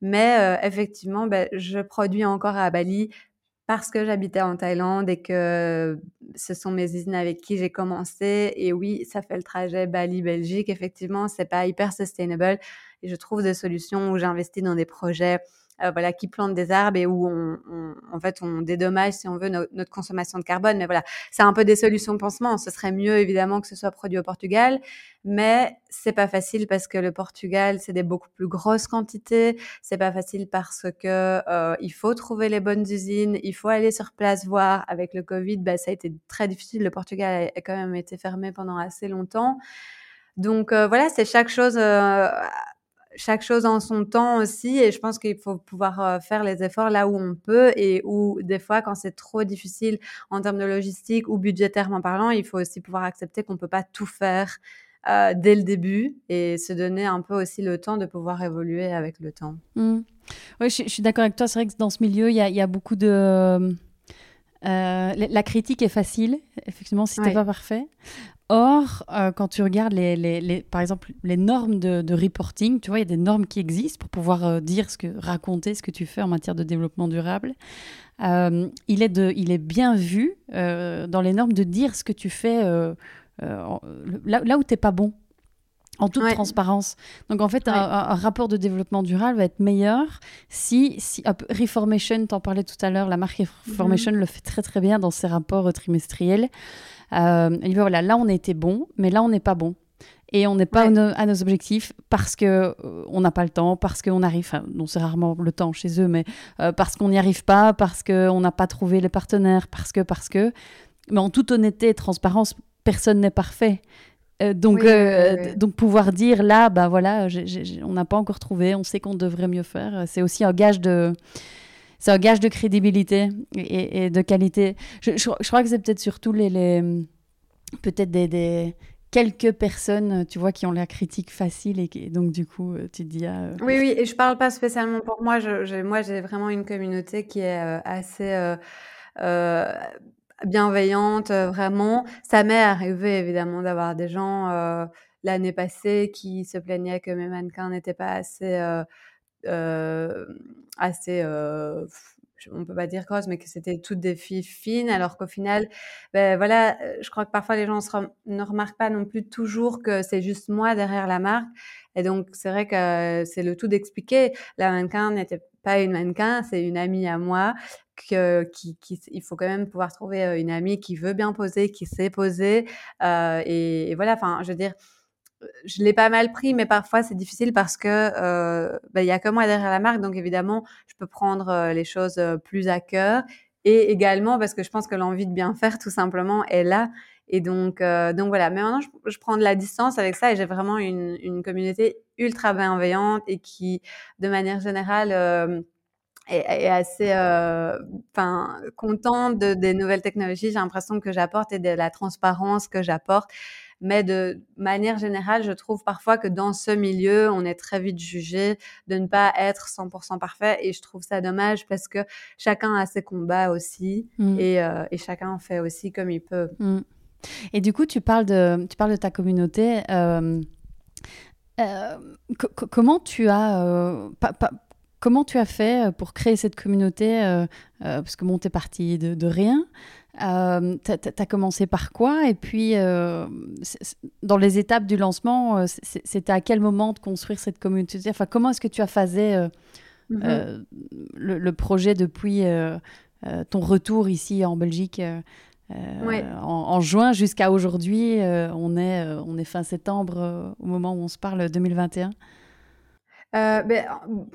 S1: Mais effectivement, ben, je produis encore à Bali parce que j'habitais en Thaïlande et que ce sont mes usines avec qui j'ai commencé. Et oui, ça fait le trajet Bali-Belgique. Effectivement, c'est pas hyper sustainable. Et je trouve des solutions où j'investis dans des projets euh, voilà, qui plantent des arbres et où on, on, en fait on dédommage si on veut no notre consommation de carbone. Mais voilà, c'est un peu des solutions de pansement. Ce serait mieux évidemment que ce soit produit au Portugal, mais c'est pas facile parce que le Portugal c'est des beaucoup plus grosses quantités. C'est pas facile parce que euh, il faut trouver les bonnes usines, il faut aller sur place voir. Avec le Covid, bah, ça a été très difficile. Le Portugal a, quand même été fermé pendant assez longtemps. Donc euh, voilà, c'est chaque chose euh, chaque chose en son temps aussi. Et je pense qu'il faut pouvoir euh, faire les efforts là où on peut et où des fois, quand c'est trop difficile en termes de logistique ou budgétairement parlant, il faut aussi pouvoir accepter qu'on peut pas tout faire euh, dès le début et se donner un peu aussi le temps de pouvoir évoluer avec le temps.
S2: Mmh. Oui, je, je suis d'accord avec toi. C'est vrai que dans ce milieu, il y a, y a, beaucoup de... Euh, la critique est facile, effectivement, si tu n'es pas parfait. Or, euh, quand tu regardes, les, les, les, par exemple, les normes de, de, reporting, tu vois, il y a des normes qui existent pour pouvoir euh, dire ce que, raconter ce que tu fais en matière de développement durable. Euh, il, est de, il est bien vu dans les normes de dire ce que tu fais là, là, où tu n'es pas bon, en toute
S1: Ouais.
S2: transparence. Donc, en fait, un,
S1: Ouais.
S2: un- un rapport de développement durable va être meilleur si, si hop, Reformation, t'en parlais tout à l'heure, la marque Reformation le fait très très bien dans ses rapports trimestriels. Euh, il dit, voilà, là on a été bon, mais là on n'est pas bon. Et on n'est pas
S1: Ouais.
S2: à nos, à nos objectifs parce que euh, on n'a pas le temps, parce qu'on arrive, enfin, non c'est rarement le temps chez eux, mais euh, parce qu'on n'y arrive pas, parce qu'on n'a pas trouvé les partenaires, parce que, parce que. Mais en toute honnêteté et transparence, personne n'est parfait. Euh, donc,
S1: Oui, oui,
S2: euh,
S1: oui, oui.
S2: donc pouvoir dire là, bah voilà, on n'a pas encore trouvé, on sait qu'on devrait mieux faire, c'est aussi un gage de, c'est un gage de crédibilité et, de qualité. Je, je- crois que c'est peut-être surtout les, les peut-être des, des quelques personnes, tu vois, qui ont la critique facile et, qui, donc du coup, euh, tu te dis ah, euh,
S1: Oui, oui, et je parle pas spécialement pour moi. Je, moi, j'ai vraiment une communauté qui est euh, assez bienveillante, vraiment. Ça m'est arrivé évidemment d'avoir des gens l'année passée qui se plaignaient que mes mannequins n'étaient pas assez, assez, euh, on peut pas dire grosses, mais que c'était toutes des filles fines, alors qu'au final, ben voilà, euh, je crois que parfois les gens ne remarquent pas non plus toujours que c'est juste moi derrière la marque. Et donc, c'est vrai que euh, c'est le tout d'expliquer. La mannequin n'était pas une mannequin, c'est une amie à moi. Que, il faut quand même pouvoir trouver euh, une amie qui veut bien poser, qui sait poser. euh, et, et voilà, enfin, je veux dire, euh, je l'ai pas mal pris, mais parfois c'est difficile parce que euh, ben, il y a que moi derrière la marque, donc évidemment, je peux prendre euh, les choses euh, plus à cœur. Et également parce que je pense que l'envie de bien faire, tout simplement, est là. Et donc, donc voilà. Mais maintenant, je, prends de la distance avec ça et j'ai vraiment une, une communauté ultra bienveillante et qui, de manière générale, est, assez, enfin, contente de, des nouvelles technologies. J'ai l'impression que j'apporte et de la transparence que j'apporte. Mais de manière générale, je trouve parfois que dans ce milieu, on est très vite jugé de ne pas être 100% parfait. Et je trouve ça dommage parce que chacun a ses combats aussi
S2: mm,
S1: et, euh, et chacun en fait aussi comme il peut.
S2: mm. Et du coup, tu parles de, tu parles de ta communauté. euh, euh, co- co- comment tu as, pas- pas- comment tu as fait pour créer cette communauté Parce que bon, t'es parti de, de rien. Euh, t'as t'as commencé par quoi Et puis, euh, dans les étapes du lancement, euh, c'était à quel moment de construire cette communauté? Enfin, comment est-ce que tu as phasé euh,
S1: Mhm.
S2: euh, le, le projet depuis ton retour ici en Belgique
S1: Ouais.
S2: en, en juin jusqu'à aujourd'hui on, est, on est fin septembre au moment où on se parle 2021
S1: Euh, ben,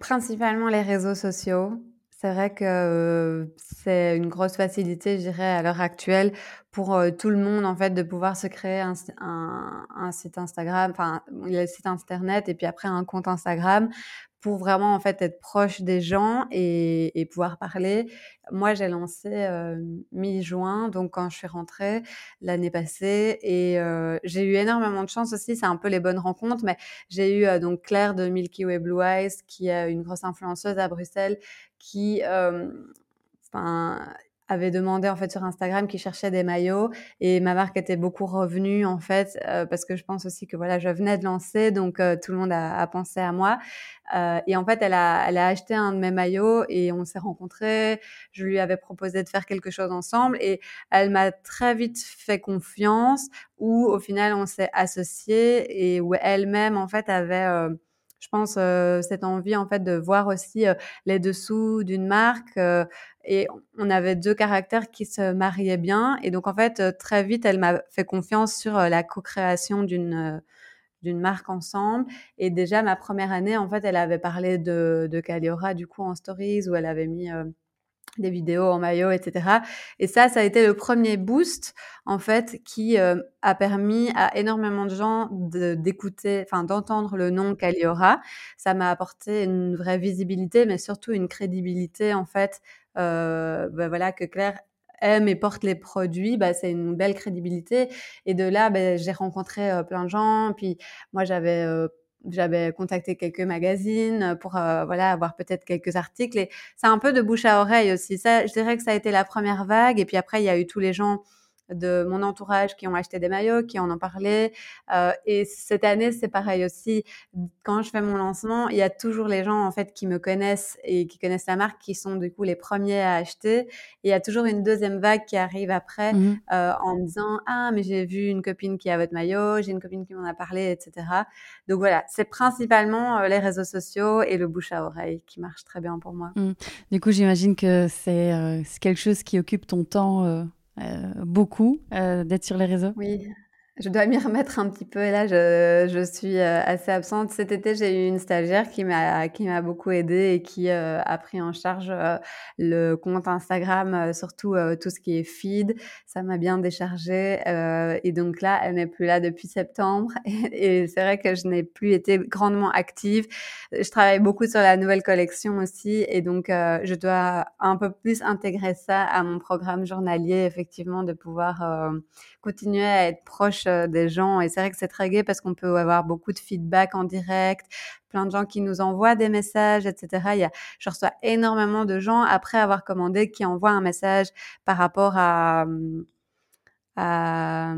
S1: principalement les réseaux sociaux. C'est vrai que c'est une grosse facilité, je dirais, à l'heure actuelle pour tout le monde, en fait, de pouvoir se créer un, site Instagram, enfin, le site internet et puis après un compte Instagram pour vraiment, en fait, être proche des gens et, et pouvoir parler. Moi, j'ai lancé euh, mi-juin, donc quand je suis rentrée l'année passée et euh, j'ai eu énormément de chance aussi, c'est un peu les bonnes rencontres, mais j'ai eu euh, donc Claire de Milky Way Blue Eyes, qui est une grosse influenceuse à Bruxelles, qui enfin, avait demandé en fait sur Instagram qui cherchait des maillots et ma marque était beaucoup revenue en fait euh, parce que je pense aussi que voilà je venais de lancer donc euh, tout le monde a, pensé à moi. Euh, et en fait elle a elle a acheté un de mes maillots et on s'est rencontrés. Je lui avais proposé de faire quelque chose ensemble et elle m'a très vite fait confiance où au final on s'est associés et où elle-même en fait avait je pense euh, cette envie en fait de voir aussi euh, les dessous d'une marque euh, et on avait deux caractères qui se mariaient bien et donc en fait très vite elle m'a fait confiance sur la co-création d'une d'une marque ensemble et déjà ma première année en fait elle avait parlé de de Caliora du coup en stories où elle avait mis des vidéos en maillot, etc. Et ça, ça a été le premier boost, en fait, qui euh, a permis à énormément de gens d'écouter, enfin, d'entendre le nom Caliora. Ça m'a apporté une vraie visibilité, mais surtout une crédibilité, en fait, euh, ben voilà, que Claire aime et porte les produits, bah, c'est une belle crédibilité. Et de là, ben, j'ai rencontré euh, plein de gens. Puis moi, j'avais j'avais contacté quelques magazines pour euh, voilà avoir peut-être quelques articles. Et c'est un peu de bouche à oreille aussi. Ça, je dirais que ça a été la première vague. Et puis après, il y a eu tous les gens de mon entourage qui ont acheté des maillots, qui en ont parlé. Euh, et cette année, c'est pareil aussi. Quand je fais mon lancement, il y a toujours les gens en fait qui me connaissent et qui connaissent la marque qui sont du coup les premiers à acheter. Et il y a toujours une deuxième vague qui arrive après mmh euh, en me disant ah mais j'ai vu une copine qui a votre maillot, j'ai une copine qui m'en a parlé, etc. Donc voilà, c'est principalement euh, les réseaux sociaux et le bouche à oreille qui marche très bien pour moi.
S2: Mmh. Du coup, j'imagine que c'est quelque chose qui occupe ton temps beaucoup euh, d'être sur les réseaux
S1: je dois m'y remettre un petit peu là je, je suis euh, assez absente. Cet été j'ai eu une stagiaire qui m'a beaucoup aidée et qui euh, a pris en charge euh, le compte Instagram, surtout tout ce qui est feed. Ça m'a bien déchargée et donc là elle n'est plus là depuis septembre et c'est vrai que je n'ai plus été grandement active. Je travaille beaucoup sur la nouvelle collection aussi et donc je dois un peu plus intégrer ça à mon programme journalier effectivement de pouvoir continuer à être proche euh, des gens. Et c'est vrai que c'est très gai parce qu'on peut avoir beaucoup de feedback en direct, plein de gens qui nous envoient des messages, etc. Il y a, je reçois énormément de gens après avoir commandé qui envoient un message par rapport à, à,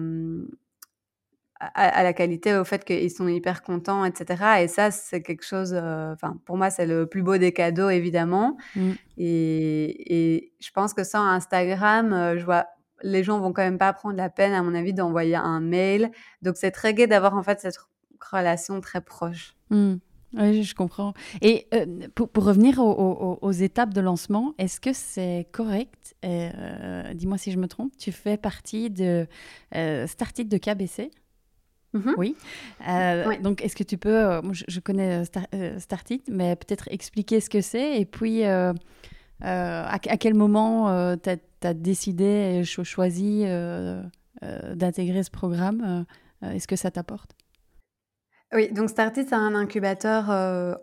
S1: à, la qualité, au fait qu'ils sont hyper contents, etc. Et ça, c'est quelque chose, euh, enfin, pour moi, c'est le plus beau des cadeaux, évidemment. Mmh. Et, et, je pense que sans Instagram, euh, je vois les gens vont quand même pas prendre la peine, à mon avis, d'envoyer un mail. Donc, c'est très gai d'avoir en fait cette relation très proche.
S2: Mmh. Oui, je comprends. Et euh, pour, revenir aux, étapes de lancement, est-ce que c'est correct euh, Dis-moi si je me trompe. Tu fais partie de euh, Startit de KBC mmh oui. Donc, est-ce que tu peux, je, connais Startit, mais peut-être expliquer ce que c'est et puis à, à, quel moment tu as tu as décidé et choisi euh, euh, d'intégrer ce programme, euh, est-ce que ça t'apporte?
S1: Oui, donc Startit, c'est un incubateur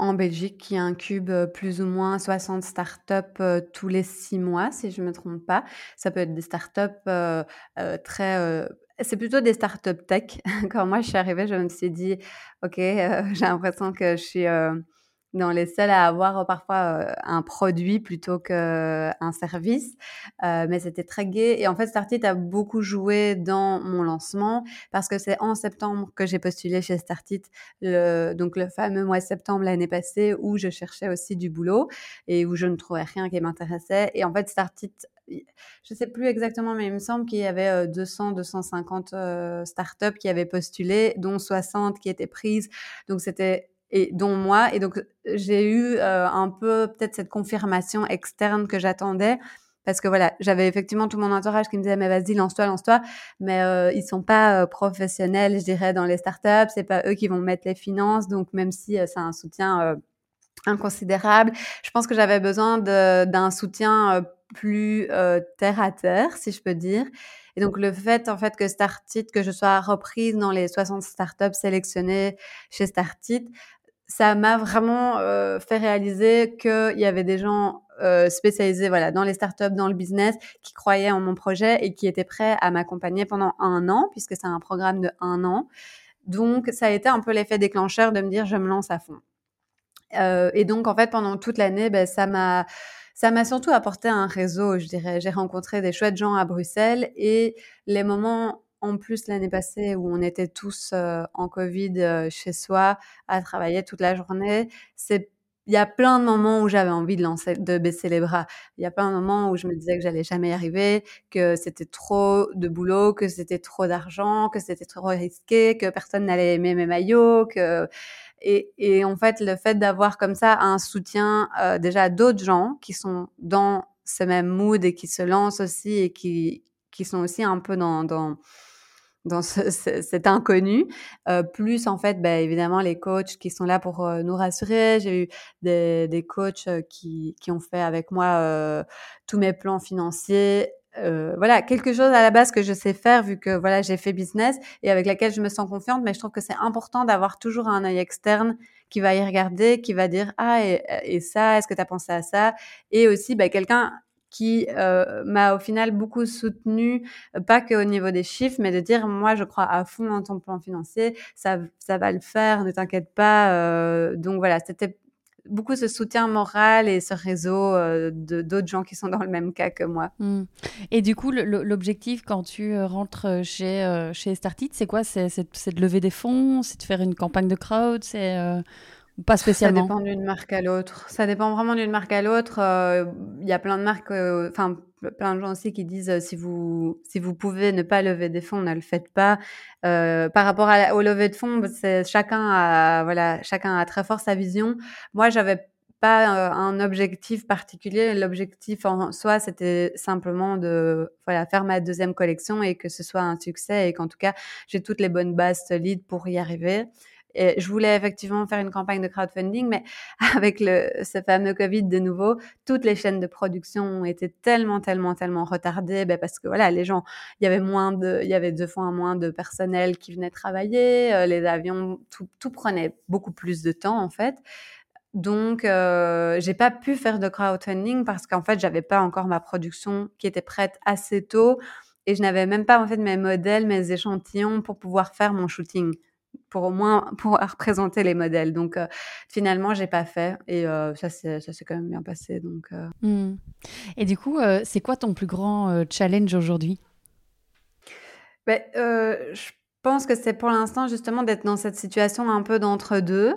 S1: en Belgique qui incube plus ou moins 60 startups tous les six mois, si je ne me trompe pas. Ça peut être des startups très... c'est plutôt des startups tech. Quand moi, je suis arrivée, je me suis dit, OK, j'ai l'impression que je suis dans les seuls à avoir euh, parfois euh, un produit plutôt qu'un service. Euh, mais c'était très gai. Et en fait, Startit a beaucoup joué dans mon lancement parce que c'est en septembre que j'ai postulé chez Startit, le, donc le fameux mois de septembre l'année passée où je cherchais aussi du boulot et où je ne trouvais rien qui m'intéressait. Et en fait, Startit je sais plus exactement, mais il me semble qu'il y avait 200, 250 startups qui avaient postulé, dont 60 qui étaient prises. Donc c'était et dont moi. Et donc, j'ai eu euh, un peu peut-être cette confirmation externe que j'attendais. Parce que voilà, j'avais effectivement tout mon entourage qui me disait mais vas-y lance-toi, lance-toi, mais euh, ils sont pas euh, professionnels, je dirais, dans les startups. C'est pas eux qui vont mettre les finances, donc même si euh, c'est un soutien inconsidérable, je pense que j'avais besoin d'un soutien plus terre à terre, si je peux dire. Et donc le fait en fait que Startit, que je sois reprise dans les 60 startups sélectionnées chez Startit, ça m'a vraiment euh, fait réaliser qu'il y avait des gens euh, spécialisés voilà, dans les startups, dans le business, qui croyaient en mon projet et qui étaient prêts à m'accompagner pendant un an, puisque c'est un programme de un an. Donc, ça a été un peu l'effet déclencheur de me dire, je me lance à fond. Euh, et donc, en fait, pendant toute l'année, ben, ça m'a... Ça m'a surtout apporté un réseau, je dirais. J'ai rencontré des chouettes gens à Bruxelles et les moments en plus l'année passée où on était tous en Covid chez soi à travailler toute la journée, c'est il y a plein de moments où j'avais envie de lancer, de baisser les bras. Il y a plein de moments où je me disais que j'allais jamais y arriver, que c'était trop de boulot, que c'était trop d'argent, que c'était trop risqué, que personne n'allait aimer mes maillots, et, en fait le fait d'avoir comme ça un soutien déjà d'autres gens qui sont dans ce même mood et qui se lancent aussi et qui qui sont aussi un peu dans, dans dans ce, cet inconnu, euh, plus en fait, bah, évidemment, les coachs qui sont là pour euh, nous rassurer. J'ai eu des, des coachs qui, qui ont fait avec moi euh, tous mes plans financiers. Euh, voilà, quelque chose à la base que je sais faire vu que voilà j'ai fait business et avec laquelle je me sens confiante, mais je trouve que c'est important d'avoir toujours un œil externe qui va y regarder, qui va dire ah et, et ça, est-ce que tu as pensé à ça? Et aussi bah, quelqu'un qui euh, m'a au final beaucoup soutenu, euh, pas qu'au niveau des chiffres, mais de dire moi je crois à fond dans ton plan financier, ça, ça va le faire, ne t'inquiète pas. Euh, donc voilà, c'était beaucoup ce soutien moral et ce réseau de d'autres gens qui sont dans le même cas que moi.
S2: Mmh. Et du coup, l'objectif quand tu rentres chez, chez Startit, c'est quoi? C'est de lever des fonds? C'est de faire une campagne de crowd? C'est pas spécialement.
S1: Ça dépend d'une marque à l'autre. Ça dépend vraiment d'une marque à l'autre. Il y a plein de marques, enfin plein de gens aussi qui disent si vous si vous pouvez ne pas lever des fonds, ne le faites pas. par rapport au lever de fonds, c'est chacun a voilà chacun a très fort sa vision. Moi, j'avais pas un objectif particulier. L'objectif en soi, c'était simplement de voilà faire ma deuxième collection et que ce soit un succès et qu'en tout cas j'ai toutes les bonnes bases solides pour y arriver. Je voulais effectivement faire une campagne de crowdfunding, mais avec le, ce fameux Covid de nouveau, toutes les chaînes de production ont été tellement, tellement, tellement retardées, ben parce que voilà, les gens, il y avait moins de, il y avait deux fois moins de personnel qui venait travailler, euh, les avions, tout, tout, prenait beaucoup plus de temps en fait. Donc, euh, j'ai pas pu faire de crowdfunding parce qu'en fait, j'avais pas encore ma production qui était prête assez tôt et je n'avais même pas en fait mes modèles, mes échantillons pour pouvoir faire mon shooting pour au moins pouvoir présenter les modèles. Donc euh, finalement, j'ai pas fait et euh, ça s'est quand même bien passé. Donc. Euh.
S2: Mmh. Et du coup, c'est quoi ton plus grand challenge aujourd'hui?
S1: Ben, Je pense que c'est pour l'instant justement d'être dans cette situation un peu d'entre deux.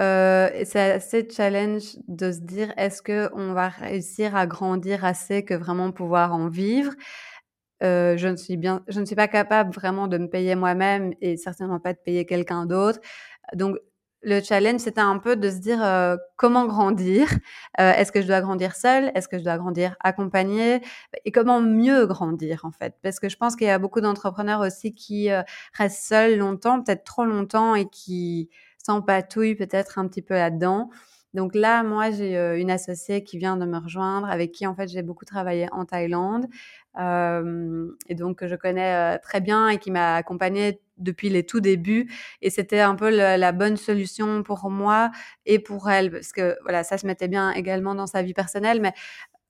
S1: et c'est assez challenge de se dire est-ce que on va réussir à grandir assez que vraiment pouvoir en vivre? Euh, je ne suis bien, je ne suis pas capable vraiment de me payer moi-même et certainement pas de payer quelqu'un d'autre. Donc le challenge, c'était un peu de se dire euh, comment grandir? Euh, est-ce que je dois grandir seule? Est-ce que je dois grandir accompagnée? Et comment mieux grandir en fait? Parce que je pense qu'il y a beaucoup d'entrepreneurs aussi qui restent seuls longtemps, peut-être trop longtemps, et qui s'empatouillent peut-être un petit peu là-dedans. Donc là, moi, j'ai une associée qui vient de me rejoindre, avec qui en fait j'ai beaucoup travaillé en Thaïlande, et donc je connais très bien et qui m'a accompagnée depuis les tout débuts. Et c'était un peu la, bonne solution pour moi et pour elle, parce que voilà, ça se mettait bien également dans sa vie personnelle, mais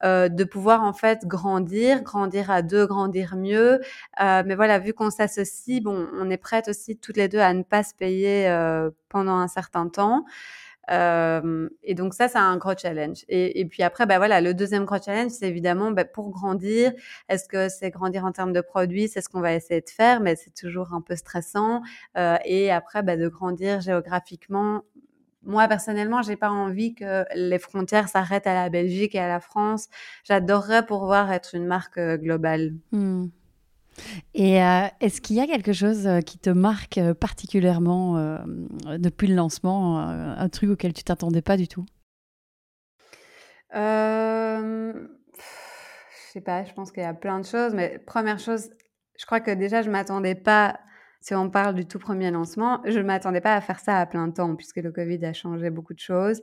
S1: de pouvoir en fait grandir, grandir à deux, grandir mieux. mais voilà, vu qu'on s'associe, bon, on est prête aussi toutes les deux à ne pas se payer pendant un certain temps et donc ça, c'est un gros challenge. Et, puis après, bah voilà, le deuxième gros challenge, c'est évidemment bah, pour grandir. Est-ce que c'est grandir en termes de produits C'est ce qu'on va essayer de faire, mais c'est toujours un peu stressant. Euh, et après, bah, de grandir géographiquement. Moi, personnellement, j'ai pas envie que les frontières s'arrêtent à la Belgique et à la France. J'adorerais pouvoir être une marque globale.
S2: Mmh. Et euh, est-ce qu'il y a quelque chose euh, qui te marque euh, particulièrement depuis le lancement, un truc auquel tu t'attendais pas du tout?
S1: Je sais pas, je pense qu'il y a plein de choses, mais première chose, je crois que déjà je m'attendais pas, si on parle du tout premier lancement, je ne m'attendais pas à faire ça à plein temps, puisque le Covid a changé beaucoup de choses.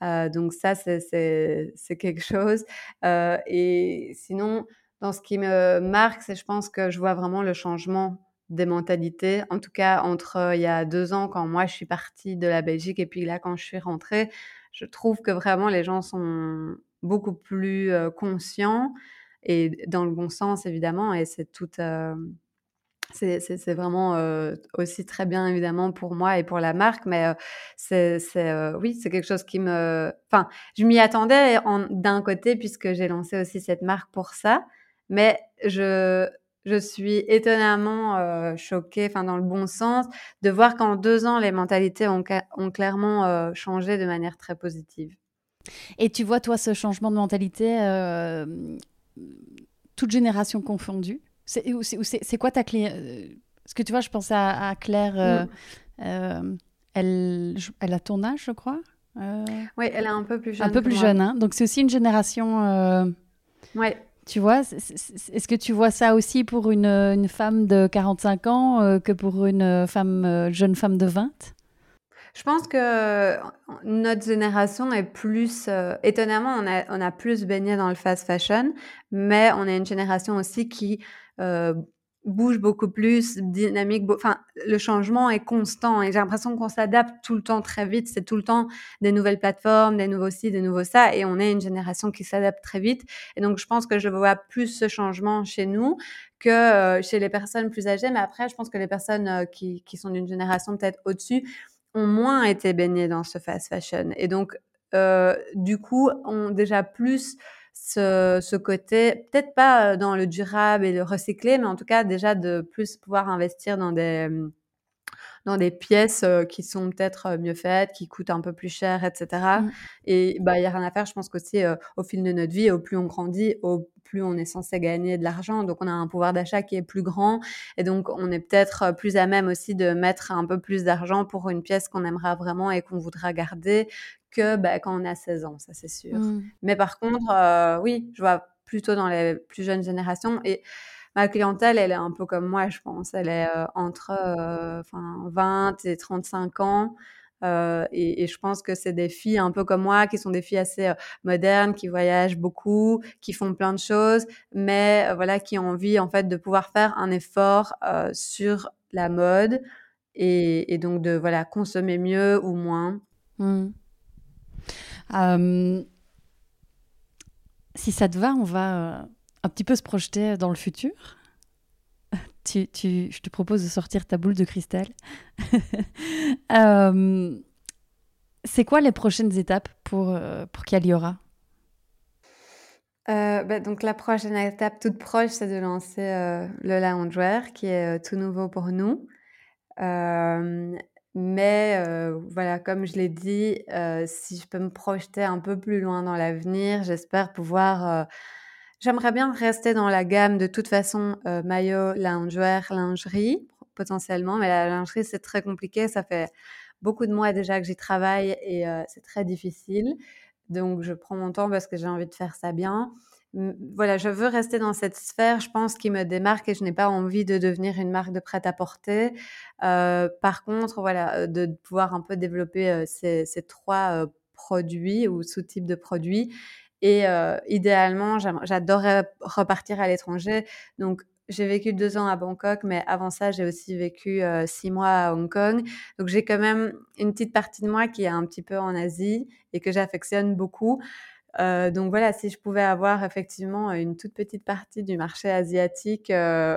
S1: donc ça, c'est quelque chose. et sinon, dans ce qui me marque, c'est je pense que je vois vraiment le changement des mentalités. En tout cas, entre euh, il y a deux ans, quand moi je suis partie de la Belgique, et puis là, quand je suis rentrée, je trouve que vraiment les gens sont beaucoup plus euh, conscients et dans le bon sens, évidemment. Et c'est tout. Euh, c'est vraiment aussi très bien évidemment pour moi et pour la marque, mais c'est oui, c'est quelque chose qui me... Enfin, je m'y attendais d'un côté puisque j'ai lancé aussi cette marque pour ça, mais je, je suis étonnamment euh, choquée, enfin dans le bon sens, de voir qu'en deux ans, les mentalités ont, ont clairement euh, changé de manière très positive.
S2: Et tu vois, toi, ce changement de mentalité, euh, toute génération confondue C'est quoi ta clé Parce que tu vois, je pense à, Claire, mm. elle, elle a ton âge, je crois
S1: Oui, elle est un peu plus jeune.
S2: Un peu plus jeune, hein donc c'est aussi une génération...
S1: Oui.
S2: Tu vois, est-ce que tu vois ça aussi pour une, une femme de 45 ans euh, que pour une euh, jeune femme de 20
S1: Je pense que notre génération est plus, euh, étonnamment, on a, on a plus baigné dans le fast fashion, mais on est une génération aussi qui bouge beaucoup plus, dynamique. Enfin, le changement est constant et j'ai l'impression qu'on s'adapte tout le temps très vite. C'est tout le temps des nouvelles plateformes, des nouveaux sites, des nouveaux ça. Et on est une génération qui s'adapte très vite. Et donc, je pense que je vois plus ce changement chez nous que euh, chez les personnes plus âgées. Mais après, je pense que les personnes euh, qui, qui sont d'une génération peut-être au-dessus ont moins été baignées dans ce fast fashion. Et donc, du coup, ont déjà plus ce, ce côté, peut-être pas dans le durable et le recyclé, mais en tout cas déjà de plus pouvoir investir dans des dans des pièces qui sont peut-être mieux faites, qui coûtent un peu plus cher, etc. Mmh. Et bah, il y a rien à faire. Je pense qu'aussi, au fil de notre vie, au plus on grandit, au plus on est censé gagner de l'argent. Donc, on a un pouvoir d'achat qui est plus grand. Et donc, on est peut-être plus à même aussi de mettre un peu plus d'argent pour une pièce qu'on aimera vraiment et qu'on voudra garder que bah, quand on a 16 ans, ça c'est sûr. Mmh. Mais par contre, oui, je vois plutôt dans les plus jeunes générations. Et ma clientèle, elle est un peu comme moi, je pense. Elle est euh, entre euh, enfin 20 et 35 ans. Euh, et, et, je pense que c'est des filles un peu comme moi, qui sont des filles assez euh, modernes, qui voyagent beaucoup, qui font plein de choses, mais euh, voilà, qui ont envie en fait de pouvoir faire un effort sur la mode et, et, donc de voilà consommer mieux ou moins. Mmh.
S2: Si ça te va, on va un petit peu se projeter dans le futur. Tu, tu, je te propose de sortir ta boule de cristal. euh, c'est quoi les prochaines étapes pour, euh, pour Caliora
S1: euh, bah, donc la prochaine étape toute proche, c'est de lancer euh, le loungewear qui est euh, tout nouveau pour nous. Mais voilà, comme je l'ai dit, si je peux me projeter un peu plus loin dans l'avenir, j'espère pouvoir J'aimerais bien rester dans la gamme de toute façon maillot, loungewear, lingerie potentiellement, mais la lingerie c'est très compliqué. Ça fait beaucoup de mois déjà que j'y travaille et c'est très difficile. Donc je prends mon temps parce que j'ai envie de faire ça bien. Voilà, je veux rester dans cette sphère, je pense, qui me démarque et je n'ai pas envie de devenir une marque de prêt-à-porter. Euh, par contre, voilà, de pouvoir un peu développer ces, ces, trois produits ou sous-types de produits et euh, idéalement, j'adorerais repartir à l'étranger. Donc, j'ai vécu deux ans à Bangkok, mais avant ça, j'ai aussi vécu euh, six mois à Hong Kong. Donc, j'ai quand même une petite partie de moi qui est un petit peu en Asie et que j'affectionne beaucoup. Euh, donc voilà, si je pouvais avoir effectivement une toute petite partie du marché asiatique, euh,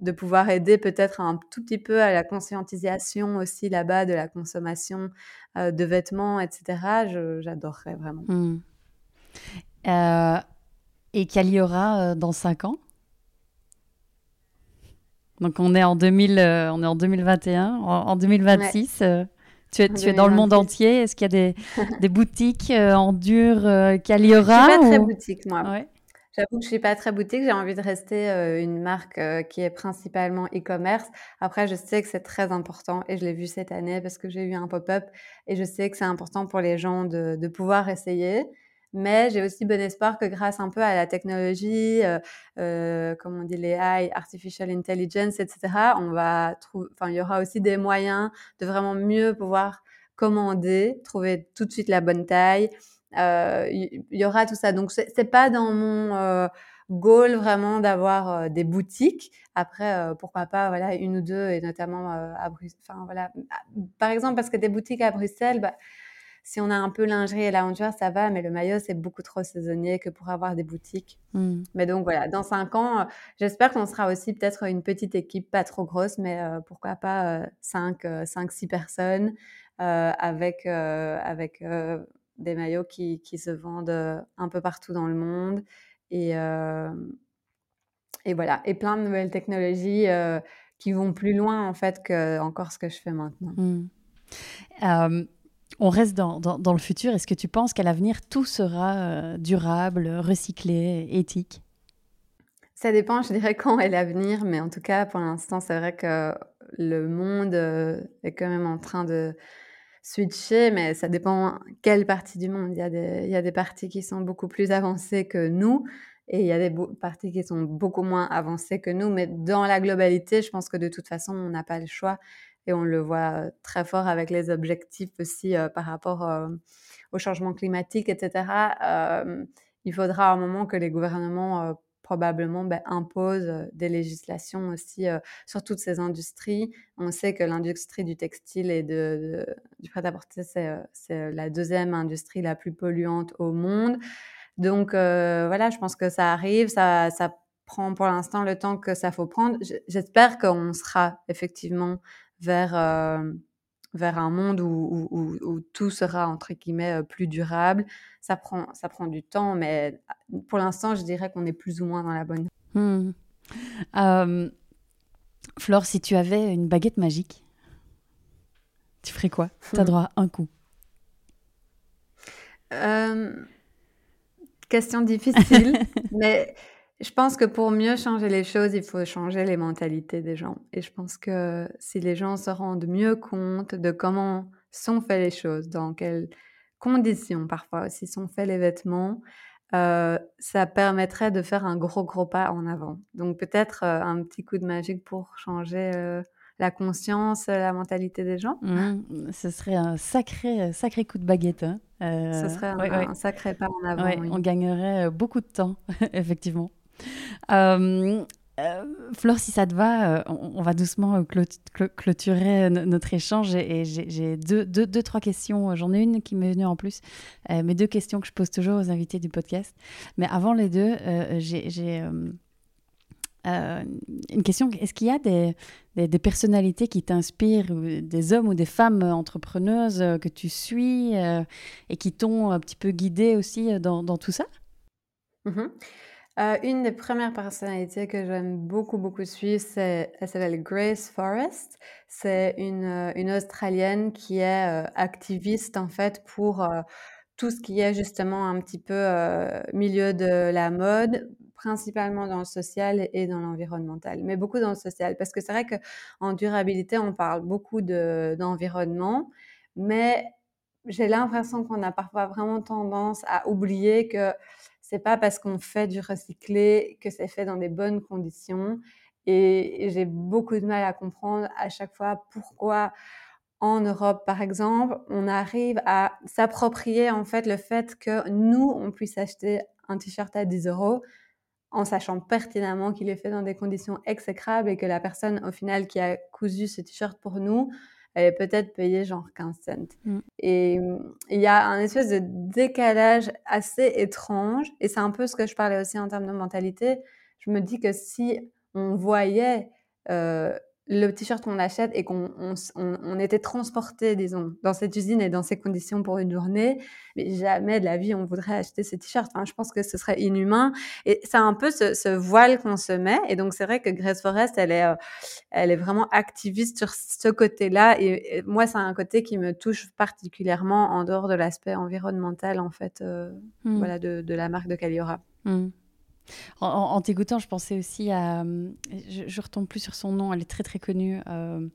S1: de pouvoir aider peut-être un tout petit peu à la conscientisation aussi là-bas de la consommation euh, de vêtements, etc., j'adorerais vraiment. Mmh.
S2: Euh, et qu'elle y aura dans 5 ans? Donc on est en, 2000, euh, on est en 2021, en, 2026. Tu es, tu es dans le monde entier. Est-ce qu'il y a des, des boutiques en dur y aura
S1: Je suis pas très boutique, moi. J'avoue que je suis pas très boutique. J'ai envie de rester une marque qui est principalement e-commerce. Après, je sais que c'est très important et je l'ai vu cette année parce que j'ai eu un pop-up et je sais que c'est important pour les gens de, de pouvoir essayer. Mais j'ai aussi bon espoir que grâce un peu à la technologie, euh, euh, comme on dit les AI, artificial intelligence, etc., on va trouver, enfin, il y aura aussi des moyens de vraiment mieux pouvoir commander, trouver tout de suite la bonne taille. Euh, il y, aura tout ça. Donc c'est pas dans mon euh, goal vraiment d'avoir euh, des boutiques. Après, euh, pourquoi pas, voilà, une ou deux, et notamment à Bruxelles. Enfin voilà, par exemple parce que des boutiques à Bruxelles, bah, si on a un peu lingerie et loungewear, ça va, mais le maillot, c'est beaucoup trop saisonnier que pour avoir des boutiques. Hmm. Mais donc voilà, dans cinq ans, euh, j'espère qu'on sera aussi peut-être une petite équipe, pas trop grosse, mais euh, pourquoi pas euh, cinq, cinq, six personnes avec, avec des maillots qui, qui, se vendent un peu partout dans le monde. Et, et voilà, et plein de nouvelles technologies qui vont plus loin en fait que encore ce que je fais maintenant.
S2: Hmm on reste dans, dans, le futur. Est-ce que tu penses qu'à l'avenir, tout sera euh, durable, recyclé, éthique?
S1: Ça dépend, je dirais, quand est l'avenir. Mais en tout cas, pour l'instant, c'est vrai que le monde euh, est quand même en train de switcher, mais ça dépend quelle partie du monde. Il y, a des, il y a des parties qui sont beaucoup plus avancées que nous. Et il y a des parties qui sont beaucoup moins avancées que nous, mais dans la globalité, je pense que de toute façon, on n'a pas le choix et on le voit très fort avec les objectifs aussi par rapport au changement climatique, etc. il faudra un moment que les gouvernements probablement ben, imposent des législations aussi sur toutes ces industries. On sait que l'industrie du textile et du prêt-à-porter, c'est la deuxième industrie la plus polluante au monde. Donc voilà, je pense que ça arrive, ça, ça prend pour l'instant le temps que ça faut prendre. J'espère qu'on sera effectivement vers, euh, vers un monde où, où, où, tout sera entre guillemets plus durable. Ça prend, ça prend du temps, mais pour l'instant, je dirais qu'on est plus ou moins dans la bonne.
S2: Hmm. Euh, Flore, si tu avais une baguette magique, tu ferais quoi? Tu as droit à un coup.
S1: Euh, question difficile, mais je pense que pour mieux changer les choses, il faut changer les mentalités des gens. Et je pense que si les gens se rendent mieux compte de comment sont faites les choses, dans quelles conditions parfois aussi sont faits les vêtements, euh, ça permettrait de faire un gros gros pas en avant. Donc peut-être euh, un petit coup de magique pour changer euh, la conscience, la mentalité des gens.
S2: Mmh, ce serait un sacré sacré coup de baguette. Hein.
S1: ce serait un, sacré pas en avant.
S2: On gagnerait beaucoup de temps, effectivement. Euh, euh, Flore, si ça te va, euh, on, va doucement clôturer notre échange et, j'ai deux, deux, deux, trois questions. J'en ai une qui m'est venue en plus, mes deux questions que je pose toujours aux invités du podcast. Mais avant les deux, j'ai une question. Est-ce qu'il y a des, personnalités qui t'inspirent, des hommes ou des femmes entrepreneuses que tu suis et qui t'ont un petit peu guidé aussi dans, dans tout ça?
S1: Mm-hmm. Euh, une des premières personnalités que j'aime beaucoup, beaucoup suivre, c'est, elle s'appelle Grace Forrest. C'est une, euh, une Australienne qui est euh, activiste en fait pour tout ce qui est justement un petit peu milieu de la mode, principalement dans le social et dans l'environnemental, mais beaucoup dans le social. Parce que c'est vrai qu'en durabilité, on parle beaucoup de, d'environnement, mais j'ai l'impression qu'on a parfois vraiment tendance à oublier que c'est pas parce qu'on fait du recyclé que c'est fait dans des bonnes conditions. Et, j'ai beaucoup de mal à comprendre à chaque fois pourquoi en Europe, par exemple, on arrive à s'approprier en fait le fait que nous, on puisse acheter un t-shirt à 10 euros en sachant pertinemment qu'il est fait dans des conditions exécrables et que la personne au final qui a cousu ce t-shirt pour nous elle est peut-être payée genre 15 cents. Mm. Et il y a un espèce de décalage assez étrange, et c'est un peu ce que je parlais aussi en termes de mentalité. Je me dis que si on voyait euh, le t-shirt qu'on achète et qu'on on, était transporté, disons, dans cette usine et dans ces conditions pour une journée, mais jamais de la vie on voudrait acheter ce t-shirt. Enfin, je pense que ce serait inhumain. Et c'est un peu ce, voile qu'on se met. Et donc, c'est vrai que Grace Forest, elle est, euh, elle est vraiment activiste sur ce côté-là. Et, moi, c'est un côté qui me touche particulièrement en dehors de l'aspect environnemental, en fait, euh, mmh. voilà, de, la marque de Caliora. Mmh.
S2: En, t'écoutant, je pensais aussi à. Je, ne retombe plus sur son nom, elle est très très connue. Euh,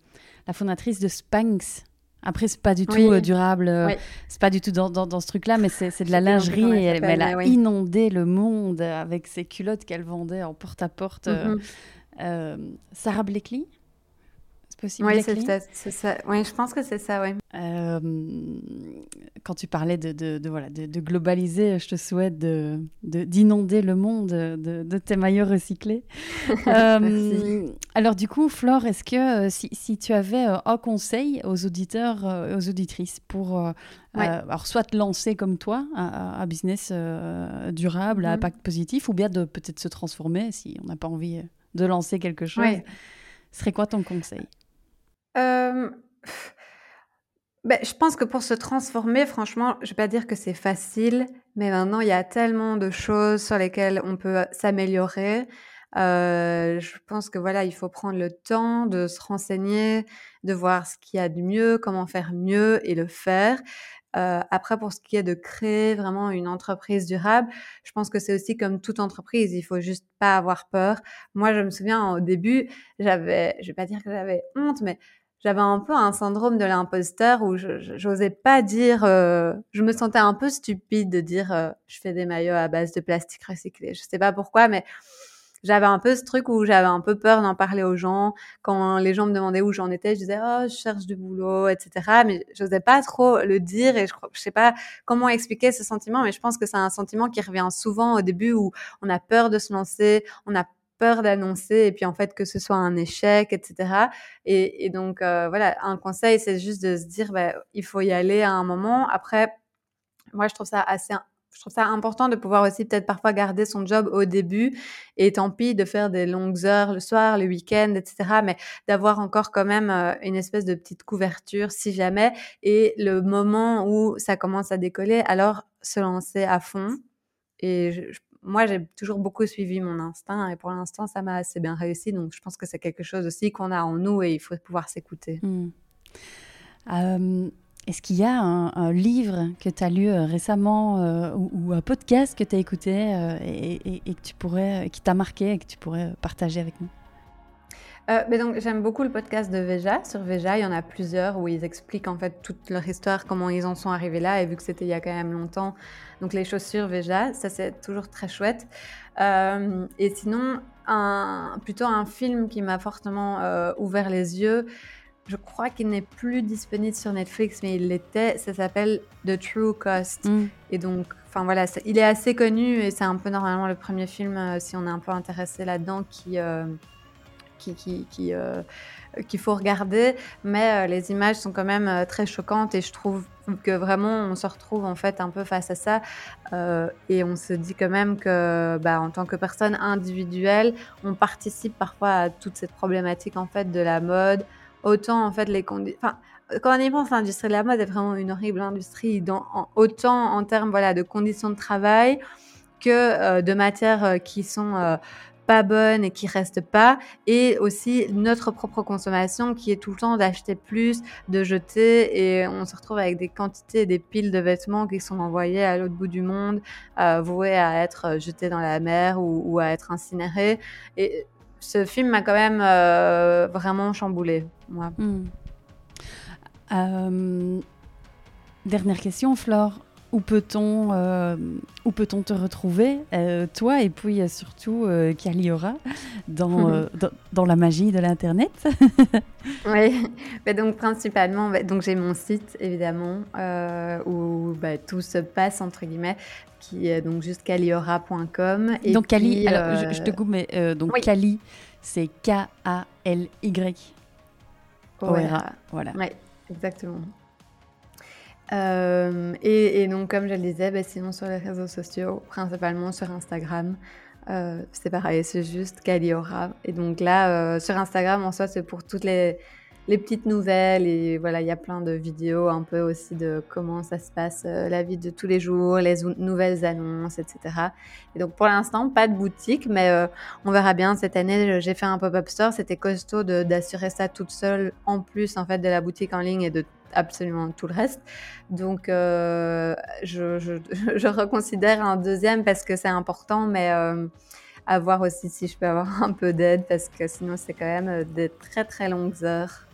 S2: la fondatrice de Spanx. Après, c'est pas du tout euh, durable, euh, c'est pas du tout dans, dans, ce truc-là, mais c'est de la lingerie. Et elle, elle, a inondé le monde avec ses culottes qu'elle vendait en porte-à-porte. Mm-hmm. Sarah Blakely
S1: oui, c'est ça, Oui, je pense que c'est ça, oui. Euh,
S2: quand tu parlais de, de, voilà, de, globaliser, je te souhaite d'inonder le monde de, tes maillots recyclés. euh, alors du coup, Flore, est-ce que euh, si, si, tu avais un conseil aux auditeurs et aux auditrices pour alors soit te lancer comme toi, un, business durable, à mhm. impact positif, ou bien de peut-être se transformer si on n'a pas envie de lancer quelque chose, serait quoi ton conseil?
S1: Ben, je pense que pour se transformer, franchement, je vais pas dire que c'est facile, mais maintenant il y a tellement de choses sur lesquelles on peut, s'améliorer. je pense que voilà, il faut prendre le temps de se renseigner, de voir ce qu'il y a de mieux, comment faire mieux et le faire. après pour ce qui est de créer vraiment une entreprise durable, je pense que c'est aussi comme toute entreprise, il faut juste pas avoir peur. Moi, je me souviens au début, j'avais je vais pas dire que j'avais honte, mais j'avais un peu un syndrome de l'imposteur où j'osais pas dire, euh, je me sentais un peu stupide de dire euh, je fais des maillots à base de plastique recyclé. Je sais pas pourquoi, mais j'avais un peu ce truc où j'avais un peu peur d'en parler aux gens. Quand les gens me demandaient où j'en étais, je disais oh je cherche du boulot, etc. Mais j'osais pas trop le dire et je je sais pas comment expliquer ce sentiment, mais je pense que c'est un sentiment qui revient souvent au début où on a peur de se lancer, on a d'annoncer et puis en fait que ce soit un échec, etc. Et, donc euh, voilà, un conseil, c'est juste de se dire, bah, il faut y aller à un moment. Après, moi, je trouve ça assez je trouve ça important de pouvoir aussi peut-être parfois garder son job au début et tant pis de faire des longues heures le soir, le week-end, etc. Mais d'avoir encore quand même euh, une espèce de petite couverture si jamais. Et le moment où ça commence à décoller, alors se lancer à fond. Et moi, j'ai toujours beaucoup suivi mon instinct et pour l'instant, ça m'a assez bien réussi. Donc, je pense que c'est quelque chose aussi qu'on a en nous et il faut pouvoir s'écouter.
S2: Mmh. Est-ce qu'il y a un, livre que tu as lu euh, récemment euh, ou, un podcast que tu as écouté euh, et, que tu pourrais, qui t'a marqué et que tu pourrais partager avec nous?
S1: Mais donc j'aime beaucoup le podcast de Veja. Sur Veja, il y en a plusieurs où ils expliquent en fait toute leur histoire, comment ils en sont arrivés là. Et vu que c'était il y a quand même longtemps, donc les chaussures Veja, ça c'est toujours très chouette. et sinon, un, plutôt un film qui m'a fortement ouvert les yeux. Je crois qu'il n'est plus disponible sur Netflix, mais il l'était. Ça s'appelle The True Cost. Mm. Et donc, enfin voilà, il est assez connu et c'est un peu normalement le premier film, euh, si on est un peu intéressé là-dedans, qui, euh, euh, qu'il faut regarder, mais les images sont quand même très choquantes et je trouve que vraiment on se retrouve en fait un peu face à ça et on se dit quand même que bah, en tant que personne individuelle, on participe parfois à toute cette problématique en fait de la mode, autant en fait les conditions. Quand on y pense, l'industrie de la mode est vraiment une horrible industrie, dans, autant en termes voilà, de conditions de travail que euh, de matières euh, qui sont euh, pas bonnes et qui restent pas, et aussi notre propre consommation qui est tout le temps d'acheter plus, de jeter, et on se retrouve avec des quantités, des piles de vêtements qui sont envoyés à l'autre bout du monde, voués à être jetés dans la mer ou, ou à être incinérés. Et ce film m'a quand même euh, vraiment chamboulé. Moi. Hmm.
S2: Euh, dernière question, Flore. Où peut-on euh, où peut-on te retrouver, toi et puis surtout Caliora, dans, dans, la magie de l'Internet?
S1: Oui, mais donc principalement, donc j'ai mon site évidemment où bah, tout se passe entre guillemets qui est donc juste caliora.com.
S2: Donc Cali, alors je, te coupe, mais euh, donc Cali, c'est K-A-L-Y.
S1: Oera. Voilà. Oui, exactement. Euh, et, donc, comme je le disais, bah, sinon sur les réseaux sociaux, principalement sur Instagram, euh, c'est pareil, c'est juste Caliora. Et donc là, sur Instagram, en soi, c'est pour toutes les, petites nouvelles et voilà, il y a plein de vidéos un peu aussi de comment ça se passe, euh, la vie de tous les jours, les nouvelles annonces, etc. Et donc pour l'instant, pas de boutique, mais euh, on verra bien. Cette année, j'ai fait un pop-up store, c'était costaud d'assurer ça toute seule, en plus en fait de la boutique en ligne et de absolument tout le reste. Donc, euh, je, je, je, reconsidère un deuxième parce que c'est important, mais à voir aussi si je peux avoir un peu d'aide parce que sinon, c'est quand même des très très longues heures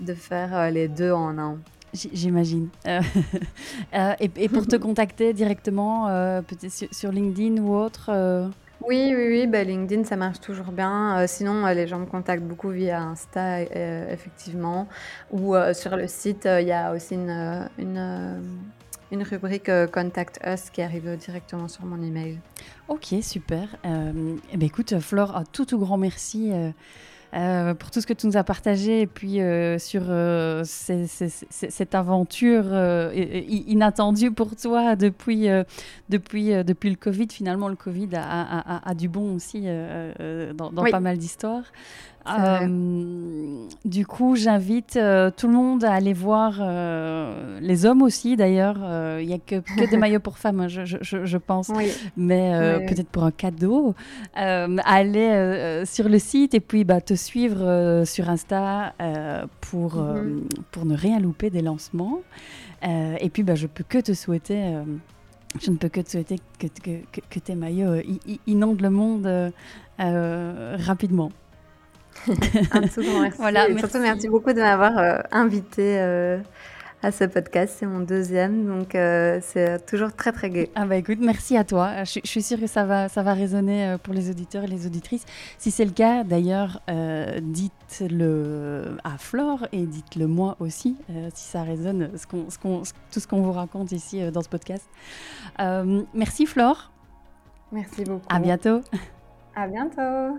S1: de faire euh, les deux en un.
S2: J'imagine. Euh, euh, et, pour te contacter directement, peut-être sur, LinkedIn ou autre
S1: Oui, oui, oui. Bah, LinkedIn, ça marche toujours bien. sinon, les gens me contactent beaucoup via Insta, effectivement. Ou sur le site, il y a aussi une, une, rubrique Contact Us qui arrive directement sur mon email.
S2: Ok, super. Eh ben, écoute, Flore, un tout, tout grand merci euh, pour tout ce que tu nous as partagé et puis euh, sur euh, cette aventure inattendue pour toi depuis, depuis, depuis le Covid. Finalement, le Covid a, a, du bon aussi dans, dans pas mal d'histoires. Euh, du coup, j'invite euh, tout le monde à aller voir, euh, les hommes aussi d'ailleurs. Il n'y a que, que, des maillots pour femmes, hein, je, je, je, pense, mais peut-être pour un cadeau. aller sur le site et puis bah, te suivre sur Insta pour, mhm. pour ne rien louper des lancements. et puis, bah, je peux que te souhaiter je ne peux que te souhaiter que, que, que tes maillots inondent le monde rapidement.
S1: un tout grand merci. Voilà, merci. Surtout, merci beaucoup de m'avoir euh, invité euh, à ce podcast. C'est mon deuxième, donc euh, c'est toujours très très gai.
S2: Ah bah écoute, merci à toi. Je, suis sûre que ça va, ça va résonner pour les auditeurs et les auditrices. Si c'est le cas, d'ailleurs, dites-le à Flore et dites-le moi aussi, si ça résonne, ce ce tout ce qu'on vous raconte ici dans ce podcast. merci Flore.
S1: Merci beaucoup.
S2: À bientôt.
S1: À bientôt.